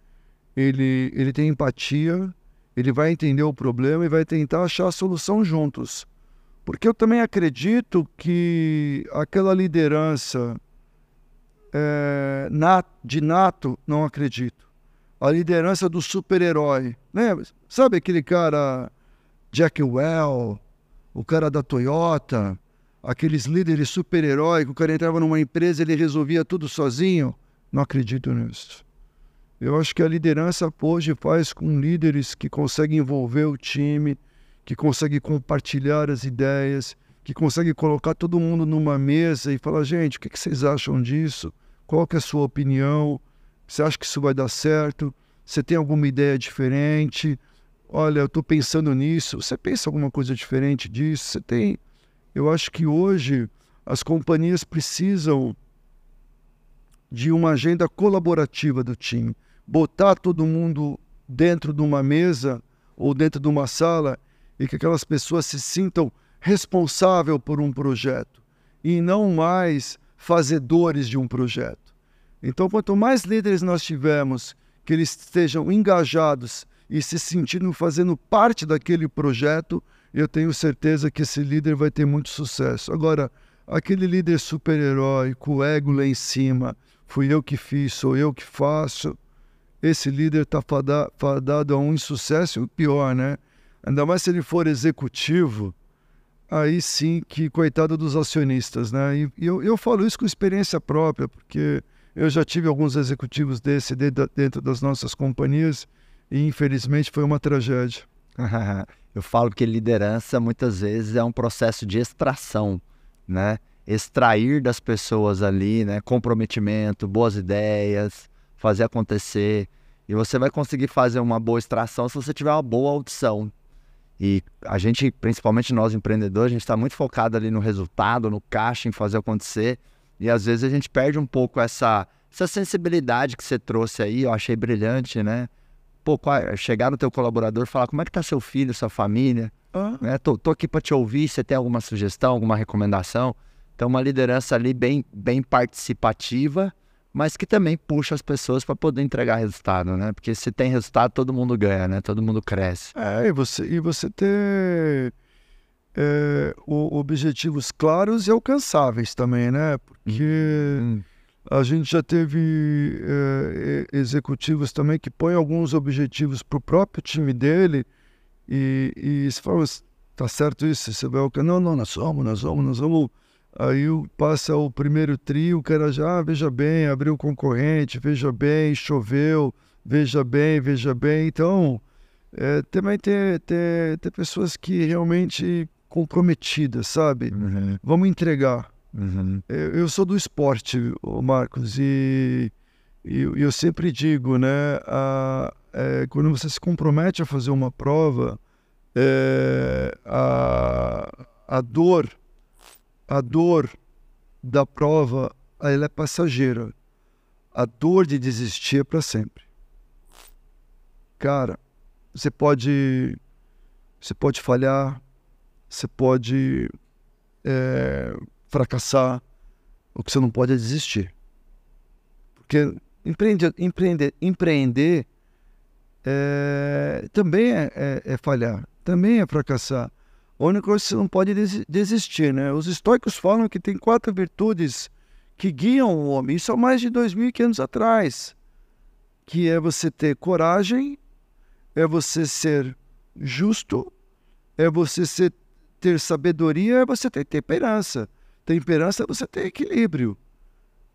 ele, ele tem empatia, ele vai entender o problema e vai tentar achar a solução juntos. Porque eu também acredito que aquela liderança é, nat, de nato, não acredito. A liderança do super-herói. Lembra? Sabe aquele cara Jack Well, o cara da Toyota, aqueles líderes super-herói que o cara entrava numa empresa e ele resolvia tudo sozinho? Não acredito nisso. Eu acho que a liderança hoje faz com líderes que conseguem envolver o time, que conseguem compartilhar as ideias, que conseguem colocar todo mundo numa mesa e falar, gente, o que que vocês acham disso? Qual que é a sua opinião? Você acha que isso vai dar certo? Você tem alguma ideia diferente? Olha, eu estou pensando nisso. Você pensa alguma coisa diferente disso? Você tem? Eu acho que hoje as companhias precisam de uma agenda colaborativa do time. Botar todo mundo dentro de uma mesa ou dentro de uma sala e que aquelas pessoas se sintam responsáveis por um projeto e não mais fazedores de um projeto. Então, quanto mais líderes nós tivermos que eles estejam engajados e se sentindo fazendo parte daquele projeto, eu tenho certeza que esse líder vai ter muito sucesso. Agora, aquele líder super-herói com o ego lá em cima, fui eu que fiz, sou eu que faço, esse líder está fadado a um insucesso pior, né? Ainda mais se ele for executivo, aí sim que coitado dos acionistas, né? E, eu, eu falo isso com experiência própria, porque eu já tive alguns executivos desse dentro das nossas companhias e infelizmente foi uma tragédia. eu falo que liderança muitas vezes é um processo de extração, né? Extrair das pessoas ali, né? Comprometimento, boas ideias, fazer acontecer. E você vai conseguir fazer uma boa extração se você tiver uma boa audição. E a gente, principalmente nós empreendedores, a gente está muito focado ali no resultado, no caixa, em fazer acontecer. E às vezes a gente perde um pouco essa, essa sensibilidade que você trouxe aí, eu achei brilhante, né? Pô, chegar no teu colaborador e falar como é que tá seu filho, sua família. Ah. Né? Tô, tô aqui para te ouvir, você tem alguma sugestão, alguma recomendação? Então, uma liderança ali bem, bem participativa, mas que também puxa as pessoas para poder entregar resultado, né? Porque se tem resultado, todo mundo ganha, né? Todo mundo cresce. É, e você, e você ter é, o, objetivos claros e alcançáveis também, né? Porque uhum. a gente já teve é, executivos também que põem alguns objetivos para o próprio time dele e, e se fala, tá certo isso? Você vai, não, não, nós vamos, nós vamos, nós vamos Aí passa o primeiro trio, o cara já, ah, veja bem, abriu concorrente, veja bem, choveu, veja bem, veja bem. Então, é, também ter, ter, ter pessoas que realmente comprometidas, sabe? Uhum. Vamos entregar. Uhum. Eu, eu, sou do esporte, Marcos, e, e eu sempre digo, né? A, é, quando você se compromete a fazer uma prova, é, a, a dor a dor da prova ela é passageira. A dor de desistir é para sempre. Cara, você pode você pode falhar, você pode é, fracassar, o que você não pode é desistir. Porque empreender, empreender, empreender é, também é, é, é falhar, também é fracassar. A única coisa que você não pode desistir, né? Os estoicos falam que tem quatro virtudes que guiam o homem. Isso há mais de 2.500 atrás. Que é você ter coragem, é você ser justo, é você ser, ter sabedoria, é você ter temperança. Temperança é você ter equilíbrio.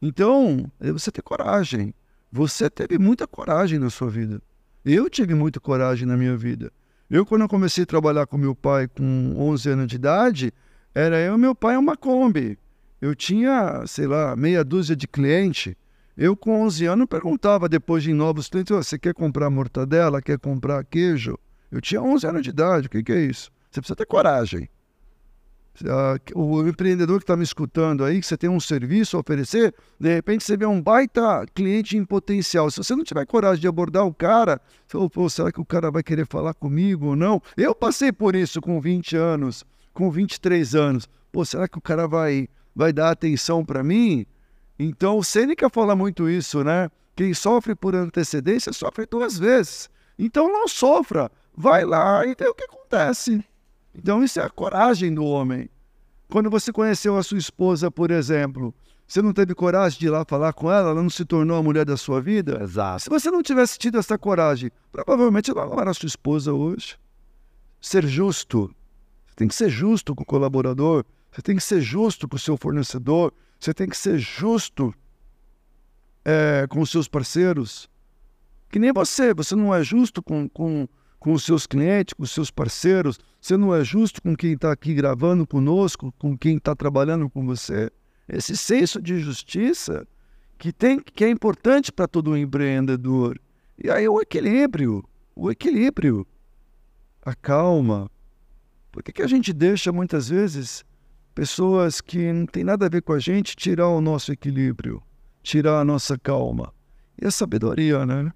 Então, é você ter coragem. Você teve muita coragem na sua vida. Eu tive muita coragem na minha vida. Eu, quando eu comecei a trabalhar com meu pai com 11 anos de idade, era eu e meu pai uma Kombi. Eu tinha, sei lá, meia dúzia de cliente. Eu, com 11 anos, perguntava depois de novos clientes: você quer comprar mortadela? Quer comprar queijo? Eu tinha 11 anos de idade. O que, que é isso? Você precisa ter coragem. Ah, o empreendedor que está me escutando aí, que você tem um serviço a oferecer, de repente você vê um baita cliente em potencial. Se você não tiver coragem de abordar o cara, fala, será que o cara vai querer falar comigo ou não? Eu passei por isso com 20 anos, com 23 anos. Pô, será que o cara vai, vai dar atenção para mim? Então, o Sêneca fala muito isso, né? Quem sofre por antecedência sofre duas vezes. Então, não sofra. Vai lá e vê o que acontece. Então, isso é a coragem do homem. Quando você conheceu a sua esposa, por exemplo, você não teve coragem de ir lá falar com ela, ela não se tornou a mulher da sua vida? Exato. Se você não tivesse tido essa coragem, provavelmente ela não era sua esposa hoje. Ser justo. Você tem que ser justo com o colaborador, você tem que ser justo com o seu fornecedor, você tem que ser justo é, com os seus parceiros. Que nem você, você não é justo com, com com os seus clientes, com os seus parceiros. Você não é justo com quem está aqui gravando conosco, com quem está trabalhando com você. Esse senso de justiça que tem, que é importante para todo empreendedor. E aí o equilíbrio, o equilíbrio, a calma. Por que, que a gente deixa muitas vezes pessoas que não têm nada a ver com a gente tirar o nosso equilíbrio, tirar a nossa calma? E a sabedoria, né?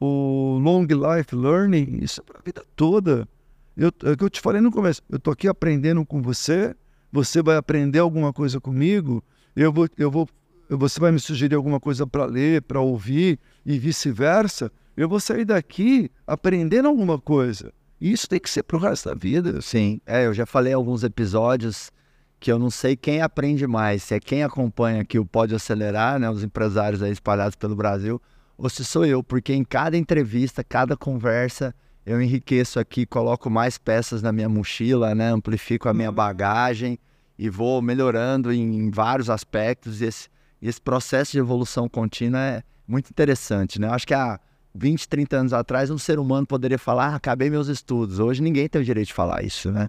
O long life learning, isso é para a vida toda. Eu, é o que eu te falei no começo, eu estou aqui aprendendo com você, você vai aprender alguma coisa comigo, eu vou, eu vou, você vai me sugerir alguma coisa para ler, para ouvir e vice-versa. Eu vou sair daqui aprendendo alguma coisa. E isso tem que ser para o resto da vida. Sim, é, eu já falei alguns episódios que eu não sei quem aprende mais, se é quem acompanha aqui o Pode Acelerar, né, os empresários aí espalhados pelo Brasil, ou se sou eu, porque em cada entrevista, cada conversa, eu enriqueço aqui, coloco mais peças na minha mochila, né? Amplifico a minha uhum. bagagem e vou melhorando em, vários aspectos. E esse, esse processo de evolução contínua é muito interessante, né? Eu acho que há 20, 30 anos atrás, um ser humano poderia falar, ah, acabei meus estudos. Hoje ninguém tem o direito de falar isso, né?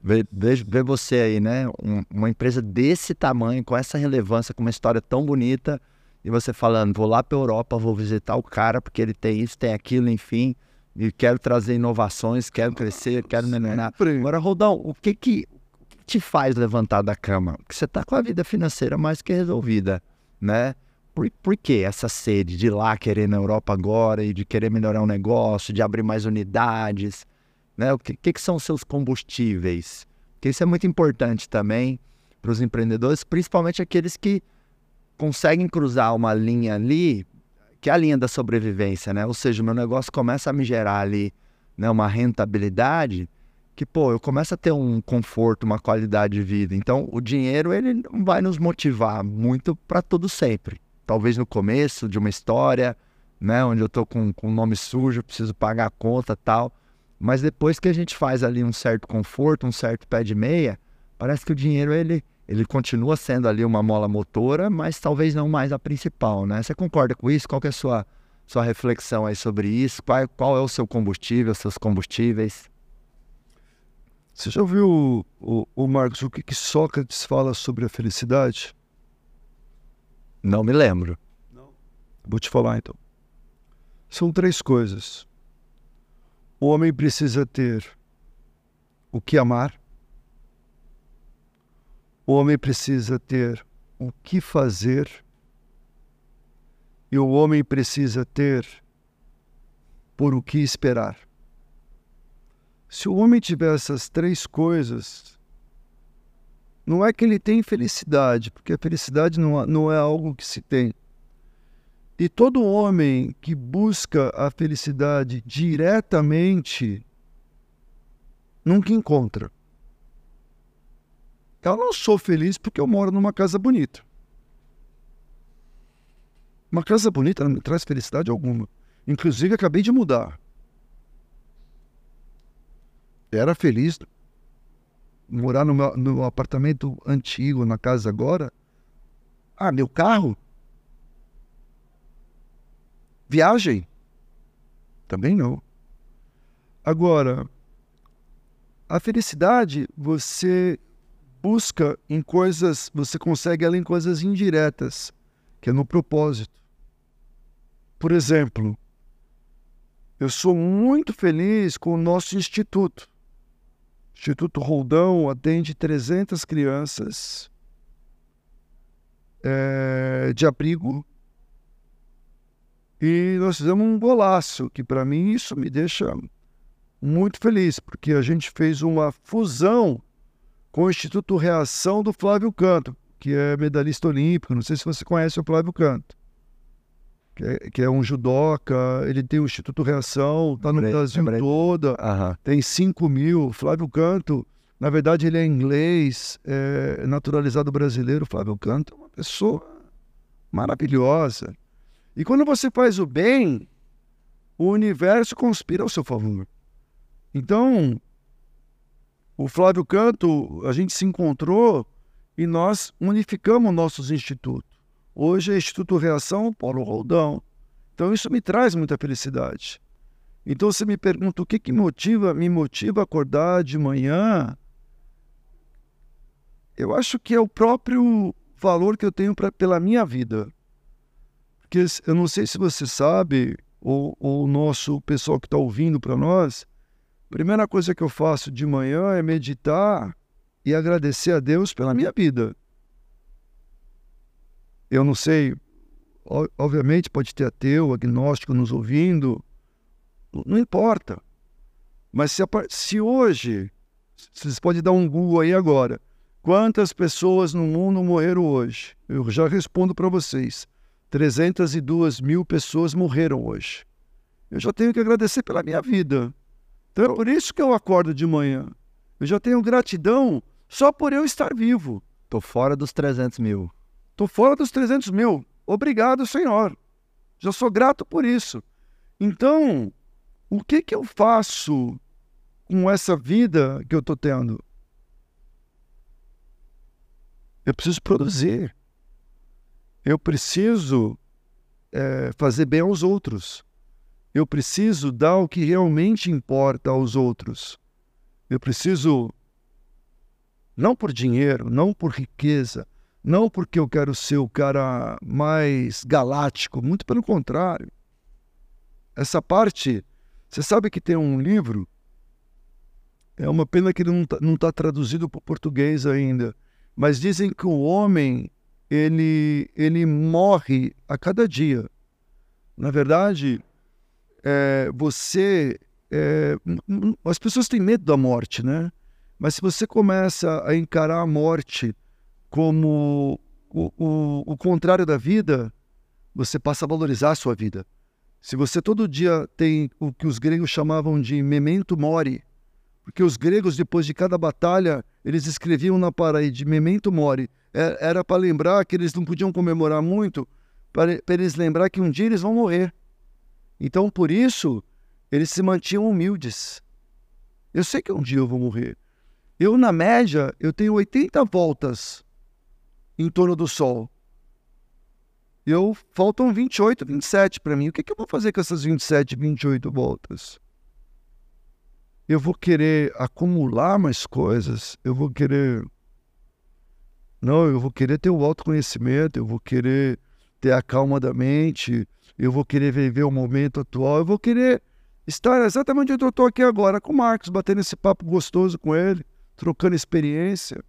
Vê você aí, né? Um, uma empresa desse tamanho, com essa relevância, com uma história tão bonita, e você falando, vou lá para a Europa, vou visitar o cara porque ele tem isso, tem aquilo, enfim, e quero trazer inovações, quero crescer, quero melhorar. Agora, Rodão, o que que, te faz levantar da cama? Porque você está com a vida financeira mais que resolvida, né? Por, por que essa sede de ir lá querer na Europa agora e de querer melhorar o negócio, de abrir mais unidades? Né? O que, que, que são os seus combustíveis? Porque isso é muito importante também para os empreendedores, principalmente aqueles que conseguem cruzar uma linha ali, que é a linha da sobrevivência, né? Ou seja, o meu negócio começa a me gerar ali né, uma rentabilidade que, pô, eu começo a ter um conforto, uma qualidade de vida. Então, o dinheiro, ele não vai nos motivar muito para todo sempre. Talvez no começo de uma história, né, onde eu tô com o nome sujo, preciso pagar a conta tal. Mas depois que a gente faz ali um certo conforto, um certo pé de meia, parece que o dinheiro, ele ele continua sendo ali uma mola motora, mas talvez não mais a principal, né? Você concorda com isso? Qual é a sua, sua reflexão aí sobre isso? Qual, qual é o seu combustível, seus combustíveis? Você já ouviu, o, o Marcos, o que, que Sócrates fala sobre a felicidade? Não me lembro. Não. Vou te falar então. São três coisas. O homem precisa ter o que amar, o homem precisa ter o que fazer e o homem precisa ter por o que esperar. Se o homem tiver essas três coisas, não é que ele tem felicidade, porque a felicidade não, não é algo que se tem. E todo homem que busca a felicidade diretamente nunca encontra. Eu não sou feliz porque eu moro numa casa bonita. Uma casa bonita não me traz felicidade alguma. Inclusive, acabei de mudar. Era feliz morar no meu, no apartamento antigo, na casa agora. Ah, meu carro? Viagem? Também não. Agora, a felicidade você busca em coisas, você consegue ela em coisas indiretas, que é no propósito. Por exemplo, eu sou muito feliz com o nosso instituto. O Instituto Roldão atende 300 crianças é, de abrigo. E nós fizemos um golaço, que para mim isso me deixa muito feliz, porque a gente fez uma fusão com o Instituto Reação do Flávio Canto, que é medalhista olímpico. Não sei se você conhece o Flávio Canto. Que é, que é um judoca, ele tem o Instituto Reação, está no Brasil todo, uhum. tem 5 mil. Flávio Canto, na verdade, ele é inglês, é naturalizado brasileiro. Flávio Canto é uma pessoa maravilhosa. E quando você faz o bem, o universo conspira ao seu favor. Então, o Flávio Canto, a gente se encontrou e nós unificamos nossos institutos. Hoje é Instituto Reação Paulo Roldão. Então isso me traz muita felicidade. Então você me pergunta o que, que motiva, me motiva a acordar de manhã. Eu acho que é o próprio valor que eu tenho pra, pela minha vida. Porque eu não sei se você sabe, ou, ou o nosso pessoal que está ouvindo para nós, Primeira coisa que eu faço de manhã é meditar e agradecer a Deus pela minha vida. Eu não sei, obviamente pode ter ateu, agnóstico nos ouvindo, não importa. Mas se, se hoje, vocês podem dar um Google aí agora, quantas pessoas no mundo morreram hoje? Eu já respondo para vocês. 302 mil pessoas morreram hoje. Eu já tenho que agradecer pela minha vida. Então é por isso que eu acordo de manhã. Eu já tenho gratidão só por eu estar vivo. Tô fora dos 300 mil. Tô fora dos 300 mil. Obrigado, Senhor. Já sou grato por isso. Então, o que que eu faço com essa vida que eu estou tendo? Eu preciso produzir. Eu preciso é, fazer bem aos outros. Eu preciso dar o que realmente importa aos outros. Eu preciso, não por dinheiro, não por riqueza, não porque eu quero ser o cara mais galáctico, muito pelo contrário. Essa parte, você sabe que tem um livro, é uma pena que ele não está tá traduzido para o português ainda, mas dizem que o homem ele, ele morre a cada dia. Na verdade, é, você. É, as pessoas têm medo da morte, né? Mas se você começa a encarar a morte como o, o, o contrário da vida, você passa a valorizar a sua vida. Se você todo dia tem o que os gregos chamavam de memento mori, porque os gregos, depois de cada batalha, eles escreviam na parede memento mori. É, era para lembrar que eles não podiam comemorar muito, para eles lembrar que um dia eles vão morrer. Então, por isso, eles se mantinham humildes. Eu sei que um dia eu vou morrer. Eu, na média, eu tenho 80 voltas em torno do Sol. Eu faltam 28, 27 para mim. O que, que eu vou fazer com essas 27, 28 voltas? Eu vou querer acumular mais coisas. Eu vou querer. Não, eu vou querer ter o autoconhecimento. Eu vou querer ter a calma da mente. Eu vou querer viver o momento atual. Eu vou querer estar exatamente onde eu estou aqui agora, com o Marcos, batendo esse papo gostoso com ele, trocando experiência.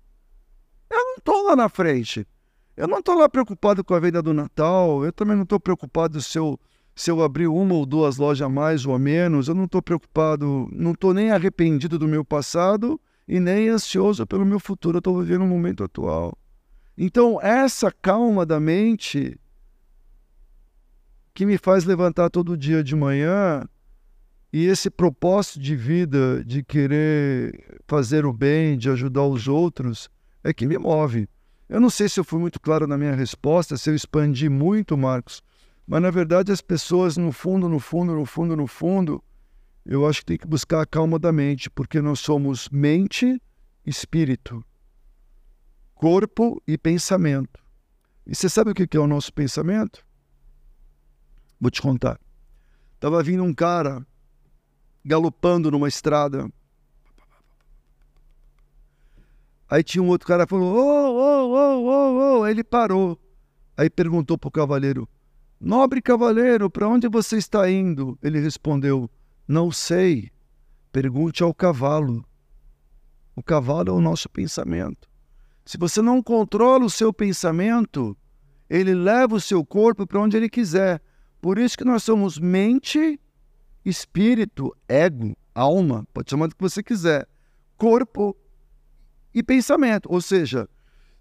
Eu não estou lá na frente. Eu não estou lá preocupado com a venda do Natal. Eu também não estou preocupado se eu, se eu abrir uma ou duas lojas a mais ou a menos. Eu não estou preocupado, não estou nem arrependido do meu passado e nem ansioso pelo meu futuro. Eu estou vivendo o momento atual. Então, essa calma da mente que me faz levantar todo dia de manhã e esse propósito de vida de querer fazer o bem, de ajudar os outros, é que me move. Eu não sei se eu fui muito claro na minha resposta, se eu expandi muito, Marcos, mas na verdade as pessoas, no fundo, no fundo, no fundo, no fundo, eu acho que tem que buscar a calma da mente, porque nós somos mente, espírito, corpo e pensamento. E você sabe o que é o nosso pensamento? Vou te contar. Tava vindo um cara galopando numa estrada Aí tinha um outro cara falou: ô, ô, ô, ô, ô. Aí ele parou. Aí perguntou pro cavaleiro: Nobre cavaleiro, para onde você está indo? Ele respondeu: Não sei. Pergunte ao cavalo. O cavalo é o nosso pensamento. Se você não controla o seu pensamento, ele leva o seu corpo para onde ele quiser. Por isso que nós somos mente, espírito, ego, alma, pode chamar do que você quiser, corpo e pensamento. Ou seja,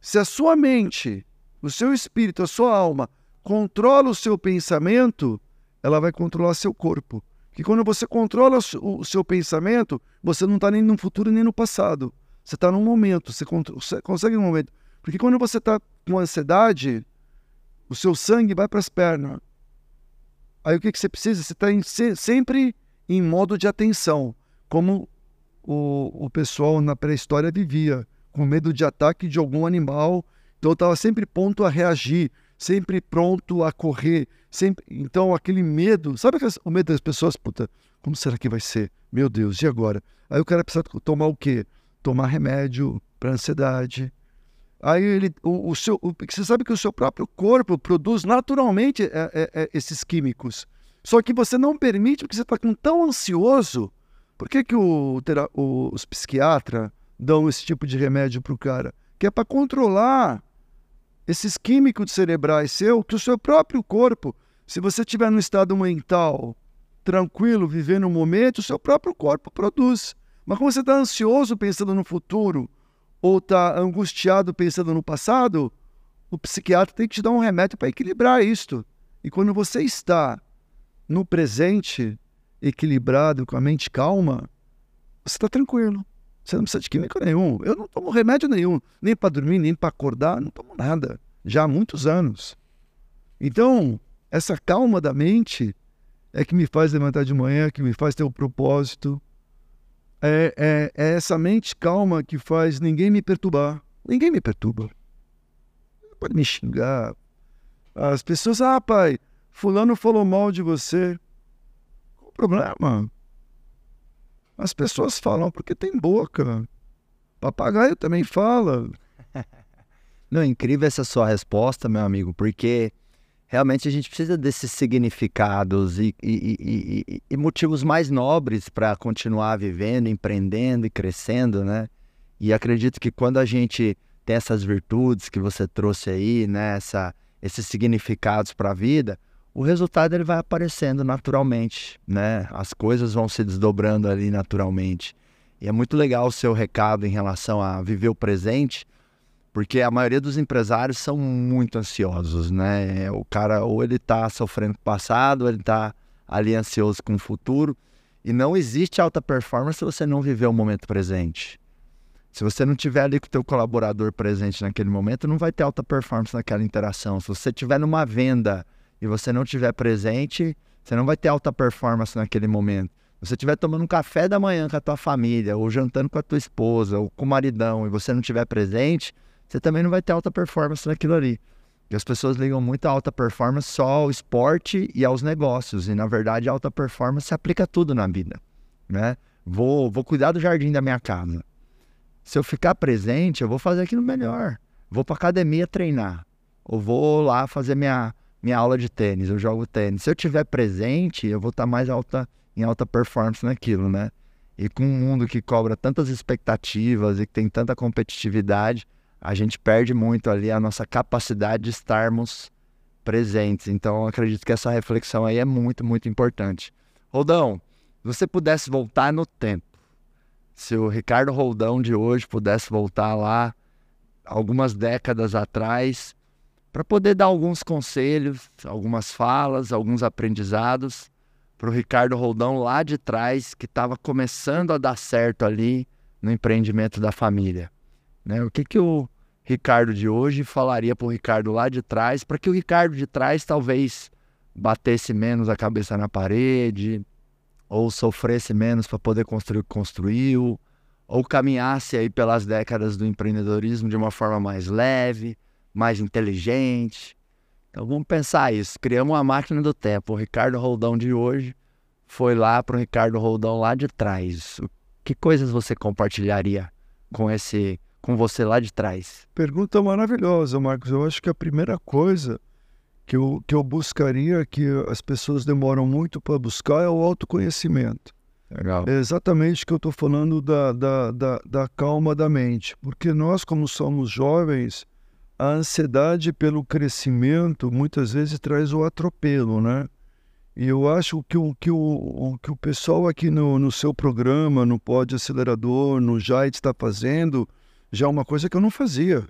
se a sua mente, o seu espírito, a sua alma controla o seu pensamento, ela vai controlar seu corpo. Que quando você controla o seu pensamento, você não está nem no futuro nem no passado. Você está no momento, você, você consegue um momento. Porque quando você está com ansiedade, o seu sangue vai para as pernas. Aí o que, que você precisa? Você está sempre em modo de atenção, como o, o pessoal na pré-história vivia, com medo de ataque de algum animal. Então estava sempre pronto a reagir, sempre pronto a correr. Sempre... Então aquele medo, sabe o medo das pessoas? Puta, como será que vai ser? Meu Deus, e agora? Aí o cara precisa tomar o quê? Tomar remédio para ansiedade. Aí ele, o, o seu, o, você sabe que o seu próprio corpo produz naturalmente é, é, é, esses químicos. Só que você não permite porque você está tão ansioso por que, que o, o, os psiquiatras dão esse tipo de remédio para o cara? Que é para controlar esses químicos cerebrais seu, que o seu próprio corpo, se você estiver no estado mental tranquilo, vivendo o momento, o seu próprio corpo produz. Mas quando você está ansioso pensando no futuro, ou está angustiado pensando no passado, o psiquiatra tem que te dar um remédio para equilibrar isto. E quando você está no presente, equilibrado, com a mente calma, você está tranquilo. Você não precisa de químico nenhum. Eu não tomo remédio nenhum, nem para dormir, nem para acordar, não tomo nada. Já há muitos anos. Então, essa calma da mente é que me faz levantar de manhã, que me faz ter um propósito. É, é, é essa mente calma que faz ninguém me perturbar. Ninguém me perturba. Pode me xingar. As pessoas, ah, pai, fulano falou mal de você. Qual o problema? As pessoas falam porque tem boca. Papagaio também fala. Não, é incrível essa sua resposta, meu amigo, porque realmente a gente precisa desses significados e, e, e, e motivos mais nobres para continuar vivendo, empreendendo e crescendo, né? E acredito que quando a gente tem essas virtudes que você trouxe aí, né? Essa, esses significados para a vida, o resultado ele vai aparecendo naturalmente, né? As coisas vão se desdobrando ali naturalmente. E é muito legal o seu recado em relação a viver o presente, porque a maioria dos empresários são muito ansiosos, né? O cara ou ele está sofrendo com o passado, ou ele está ali ansioso com o futuro. E não existe alta performance se você não viver o momento presente. Se você não tiver ali com o teu colaborador presente naquele momento, não vai ter alta performance naquela interação. Se você estiver numa venda e você não estiver presente, você não vai ter alta performance naquele momento. Se você estiver tomando um café da manhã com a tua família, ou jantando com a tua esposa, ou com o maridão, e você não estiver presente, você também não vai ter alta performance naquilo ali. E as pessoas ligam muito a alta performance só ao esporte e aos negócios. E na verdade, a alta performance aplica tudo na vida. Né? Vou, vou cuidar do jardim da minha casa. Se eu ficar presente, eu vou fazer aquilo melhor. Vou para academia treinar. Ou vou lá fazer minha, minha aula de tênis, eu jogo tênis. Se eu tiver presente, eu vou estar tá mais alta em alta performance naquilo, né? E com um mundo que cobra tantas expectativas e que tem tanta competitividade, a gente perde muito ali a nossa capacidade de estarmos presentes. Então, acredito que essa reflexão aí é muito, muito importante. Rodão, se você pudesse voltar no tempo, se o Ricardo Roldão de hoje pudesse voltar lá algumas décadas atrás, para poder dar alguns conselhos, algumas falas, alguns aprendizados para o Ricardo Roldão lá de trás, que estava começando a dar certo ali no empreendimento da família. Né? O que, que o Ricardo de hoje falaria para o Ricardo lá de trás, para que o Ricardo de trás talvez batesse menos a cabeça na parede, ou sofresse menos para poder construir o que construiu, ou caminhasse aí pelas décadas do empreendedorismo de uma forma mais leve, mais inteligente. Então vamos pensar isso. Criamos uma máquina do tempo. O Ricardo Roldão de hoje foi lá para o Ricardo Roldão lá de trás. Que coisas você compartilharia com esse com você lá de trás? Pergunta maravilhosa, Marcos. Eu acho que a primeira coisa que eu, que eu buscaria, que as pessoas demoram muito para buscar, é o autoconhecimento. Legal. É exatamente o que eu estou falando da, da, da, da calma da mente. Porque nós, como somos jovens, a ansiedade pelo crescimento muitas vezes traz o atropelo, né? E eu acho que o que o, que o pessoal aqui no, no seu programa, no Pod Acelerador, no JAIT está fazendo, já é uma coisa que eu não fazia.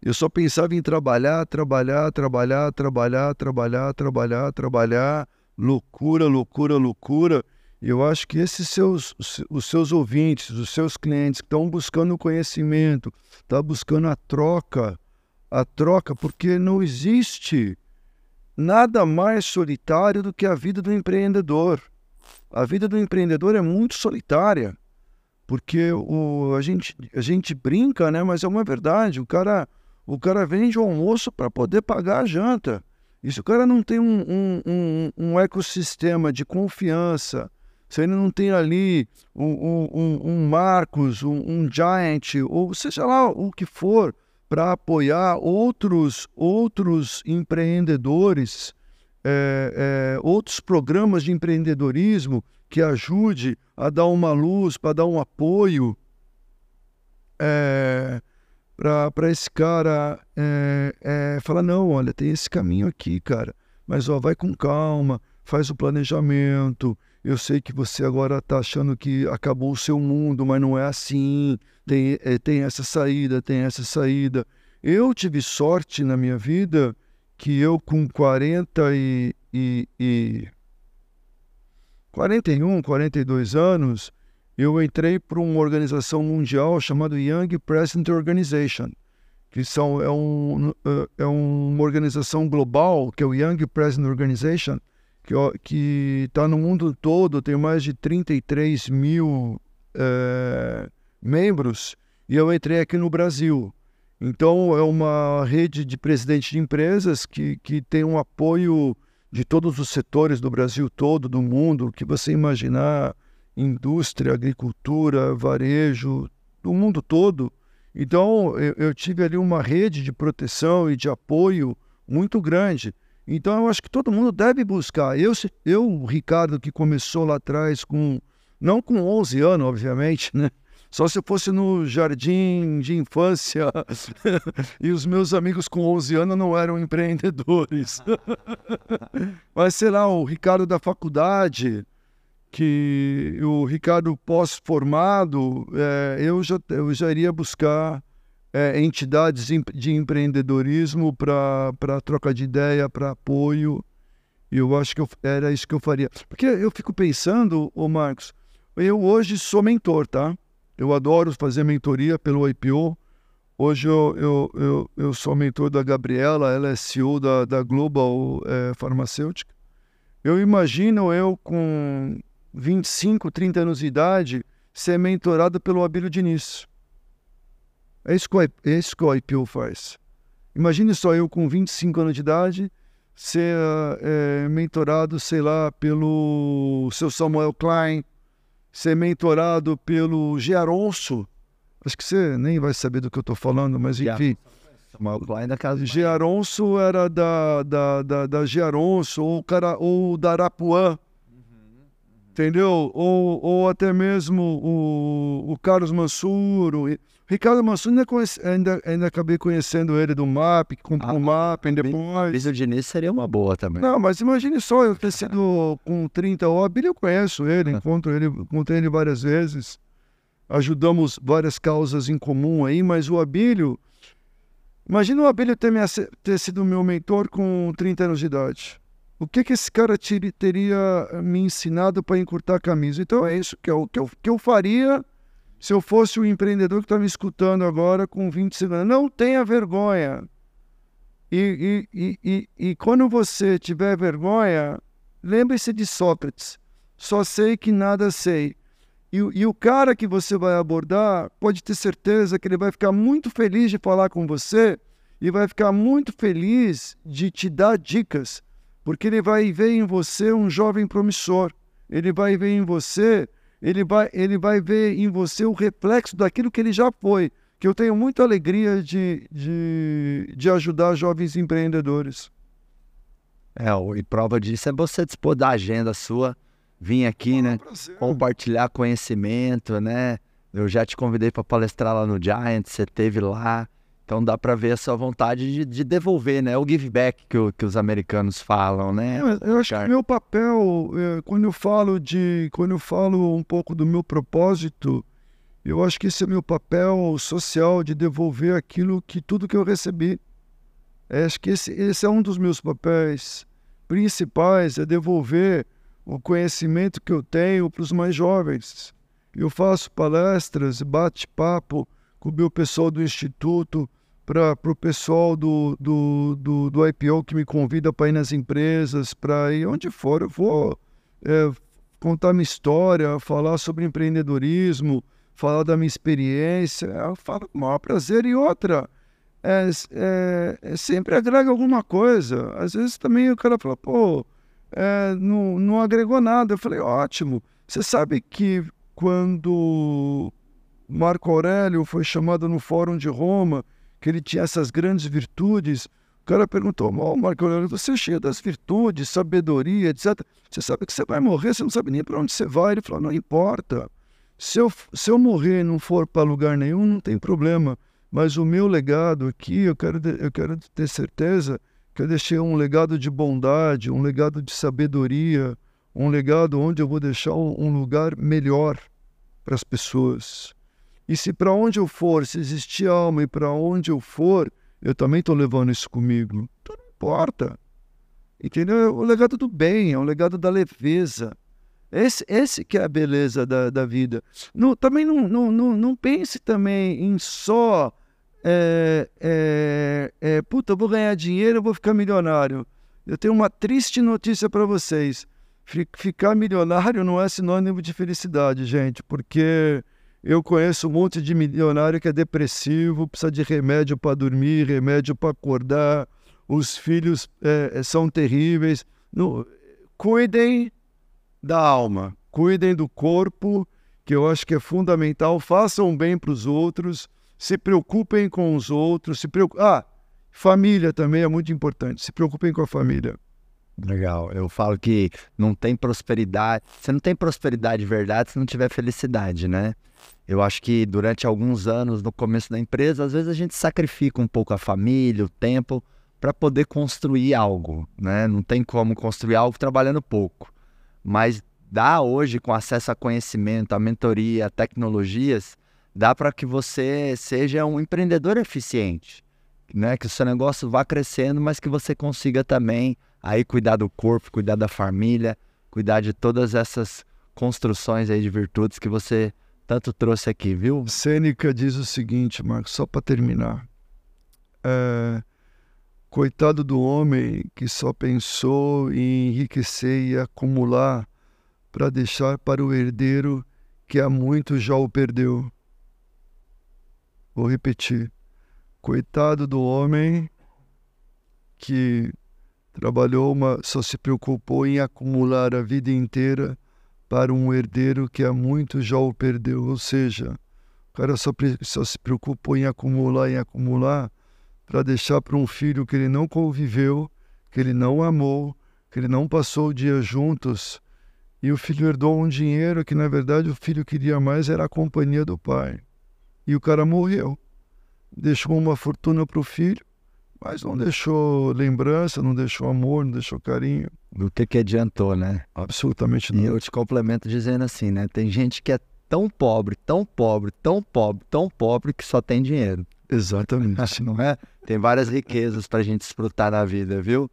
Eu só pensava em trabalhar, trabalhar, trabalhar, trabalhar, trabalhar, trabalhar, trabalhar, loucura, loucura, loucura. Eu acho que esses seus, os seus ouvintes, os seus clientes que estão buscando conhecimento, estão tá buscando a troca, a troca, porque não existe nada mais solitário do que a vida do empreendedor. A vida do empreendedor é muito solitária, porque o, a, gente, a gente brinca, né? mas é uma verdade. O cara, o cara vende o almoço para poder pagar a janta. E se o cara não tem um, um, um, um ecossistema de confiança, se ele não tem ali um, um, um Marcos, um, um Giant, ou seja lá o que for, para apoiar outros, outros empreendedores, é, é, outros programas de empreendedorismo que ajude a dar uma luz, para dar um apoio é, para esse cara é, é, falar, não, olha, tem esse caminho aqui, cara, mas ó, vai com calma, faz o planejamento, eu sei que você agora está achando que acabou o seu mundo, mas não é assim. Tem, é, tem essa saída, tem essa saída. Eu tive sorte na minha vida que eu, com 40 e, e, e 41, 42 anos, eu entrei para uma organização mundial chamada Young President Organization, que são, é, um, é uma organização global, que é o Young President Organization, que está no mundo todo, tem mais de 33 mil é, membros, e eu entrei aqui no Brasil. Então, é uma rede de presidentes de empresas que, que tem um apoio de todos os setores do Brasil todo, do mundo, que você imaginar, indústria, agricultura, varejo, do mundo todo. Então, eu, eu tive ali uma rede de proteção e de apoio muito grande. Então, eu acho que todo mundo deve buscar. Eu, eu Ricardo, que começou lá atrás com, não com 11 anos, obviamente, né? Só se eu fosse no jardim de infância e os meus amigos com 11 anos não eram empreendedores. Mas sei lá, o Ricardo da faculdade, que o Ricardo pós-formado, é, eu, já, eu já iria buscar é, entidades de empreendedorismo para troca de ideia, para apoio. E eu acho que eu, era isso que eu faria. Porque eu fico pensando, ô Marcos, eu hoje sou mentor, tá? Eu adoro fazer mentoria pelo IPO. Hoje eu, eu, eu, eu sou mentor da Gabriela, ela é CEO da, da Global é, Farmacêutica. Eu imagino eu com 25, 30 anos de idade ser mentorado pelo Abílio Diniz. É isso que é isso que o IPO faz. Imagine só eu com 25 anos de idade ser é, mentorado, sei lá, pelo seu Samuel Klein, ser mentorado pelo Gearonso. Acho que você nem vai saber do que eu estou falando, mas enfim. Gearonso era da, da, da, da Gearonso, ou, cara, ou da Arapuã. Entendeu? Ou, ou até mesmo o, o Carlos Mansuro. Ricardo Mansur ainda, conhece, ainda, ainda acabei conhecendo ele do MAP, com ah, o MAP, depois. Bísio Diniz seria uma boa também. Não, mas imagine só eu ter sido com 30 O Abílio eu conheço ele, encontro ele, encontrei ele várias vezes. Ajudamos várias causas em comum aí, mas o Abílio. Imagina o Abílio ter, me, ter sido meu mentor com 30 anos de idade. O que, que esse cara teria me ensinado para encurtar a camisa? Então é isso que eu, que eu, que eu faria se eu fosse o empreendedor que está me escutando agora com 25 anos, não tenha vergonha. E, e, e, e, quando você tiver vergonha, lembre-se de Sócrates. Só sei que nada sei. E, o cara que você vai abordar, pode ter certeza que ele vai ficar muito feliz de falar com você e vai ficar muito feliz de te dar dicas, porque ele vai ver em você um jovem promissor. Ele vai ver em você ele vai, ele vai ver em você o reflexo daquilo que ele já foi. Que eu tenho muita alegria de, de, de ajudar jovens empreendedores. É, e prova disso é você dispor da agenda sua, vir aqui, né? Compartilhar conhecimento, né? Eu já te convidei para palestrar lá no Giant, você teve lá. Então dá para ver a sua vontade de, de, devolver, né? O give back que, o, que os americanos falam, né? É, eu acho que meu papel, é, quando eu falo de, quando eu falo um pouco do meu propósito, eu acho que esse é meu papel social de devolver aquilo que tudo que eu recebi. É, acho que esse, esse é um dos meus papéis principais, é devolver o conhecimento que eu tenho para os mais jovens. Eu faço palestras, bate-papo com o meu pessoal do Instituto, para o pessoal do, do, do, do, IPO que me convida para ir nas empresas, para ir onde for, eu vou é, contar minha história, falar sobre empreendedorismo, falar da minha experiência, eu falo com o maior prazer. E outra, é, é, é, sempre agrega alguma coisa. Às vezes também o cara fala, pô, é, não, não agregou nada. Eu falei, ótimo. Você sabe que quando Marco Aurélio foi chamado no Fórum de Roma, que ele tinha essas grandes virtudes. O cara perguntou: Marco Aurélio, você é cheio das virtudes, sabedoria, etc. Você sabe que você vai morrer, você não sabe nem para onde você vai. Ele falou: não importa. Se eu, se eu morrer e não for para lugar nenhum, não tem problema. Mas o meu legado aqui, eu quero, eu quero ter certeza que eu deixei um legado de bondade, um legado de sabedoria, um legado onde eu vou deixar um lugar melhor para as pessoas. E se para onde eu for, se existir alma e para onde eu for, eu também estou levando isso comigo. Então não importa. Entendeu? É o legado do bem, é o legado da leveza. Esse, esse que é a beleza da, da vida. Não, também não, não, não, não pense também em só é, é, é, puta, eu vou ganhar dinheiro, eu vou ficar milionário. Eu tenho uma triste notícia para vocês. Ficar milionário não é sinônimo de felicidade, gente, porque eu conheço um monte de milionário que é depressivo, precisa de remédio para dormir, remédio para acordar, os filhos é, são terríveis. Cuidem da alma, cuidem do corpo, que eu acho que é fundamental. Façam bem para os outros, se preocupem com os outros, se preocup... Ah, família também é muito importante. Se preocupem com a família. Legal. Eu falo que não tem prosperidade. Você não tem prosperidade de verdade se não tiver felicidade, né? Eu acho que durante alguns anos, no começo da empresa, às vezes a gente sacrifica um pouco a família, o tempo, para poder construir algo, né? Não tem como construir algo trabalhando pouco. Mas dá hoje, com acesso a conhecimento, a mentoria, a tecnologias, dá para que você seja um empreendedor eficiente, né? Que o seu negócio vá crescendo, mas que você consiga também aí cuidar do corpo, cuidar da família, cuidar de todas essas construções aí de virtudes que você tanto trouxe aqui, viu? Sêneca diz o seguinte, Marcos, só para terminar. É, coitado do homem que só pensou em enriquecer e acumular para deixar para o herdeiro que há muito já o perdeu. Vou repetir. Coitado do homem que trabalhou, uma, só se preocupou em acumular a vida inteira para um herdeiro que há muito já o perdeu. Ou seja, o cara só, só se preocupou em acumular, em acumular, para deixar para um filho que ele não conviveu, que ele não amou, que ele não passou o dia juntos. E o filho herdou um dinheiro que, na verdade, o filho queria mais era a companhia do pai. E o cara morreu. Deixou uma fortuna para o filho, mas não deixou lembrança, não deixou amor, não deixou carinho. Do que que adiantou, né? Absolutamente não. E eu te complemento dizendo assim, né? Tem gente que é tão pobre, tão pobre, tão pobre, tão pobre que só tem dinheiro. Exatamente. não é? Tem várias riquezas para a gente desfrutar na vida, viu?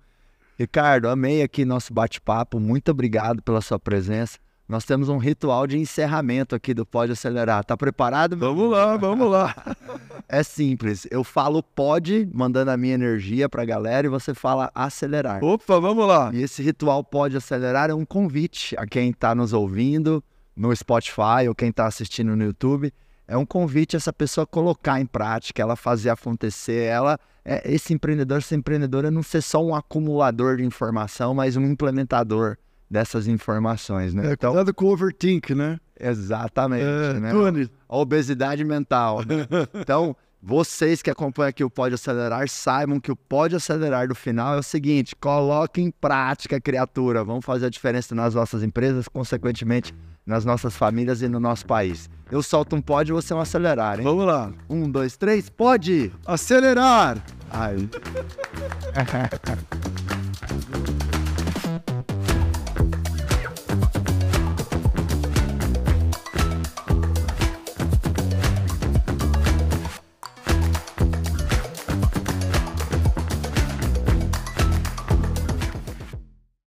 Ricardo, amei aqui nosso bate-papo. Muito obrigado pela sua presença. Nós temos um ritual de encerramento aqui do Pode Acelerar. Tá preparado? Vamos lá, vamos lá. É simples. Eu falo pode, mandando a minha energia pra galera, e você fala acelerar. Opa, vamos lá. E esse ritual Pode Acelerar é um convite a quem está nos ouvindo no Spotify ou quem está assistindo no YouTube. É um convite a essa pessoa colocar em prática, ela fazer acontecer, ela é, esse empreendedor, essa empreendedora é não ser só um acumulador de informação, mas um implementador dessas informações, né? É, então, cuidado com o overthink, né? Exatamente. É, né? Tony. A obesidade mental. Né? então, vocês que acompanham aqui o Pode Acelerar, saibam que o Pode Acelerar do final é o seguinte: coloque em prática, criatura. Vamos fazer a diferença nas nossas empresas, consequentemente, nas nossas famílias e no nosso país. Eu solto um pode e você é um acelerar, hein? Vamos lá. Um, dois, três, pode! Acelerar! Ai.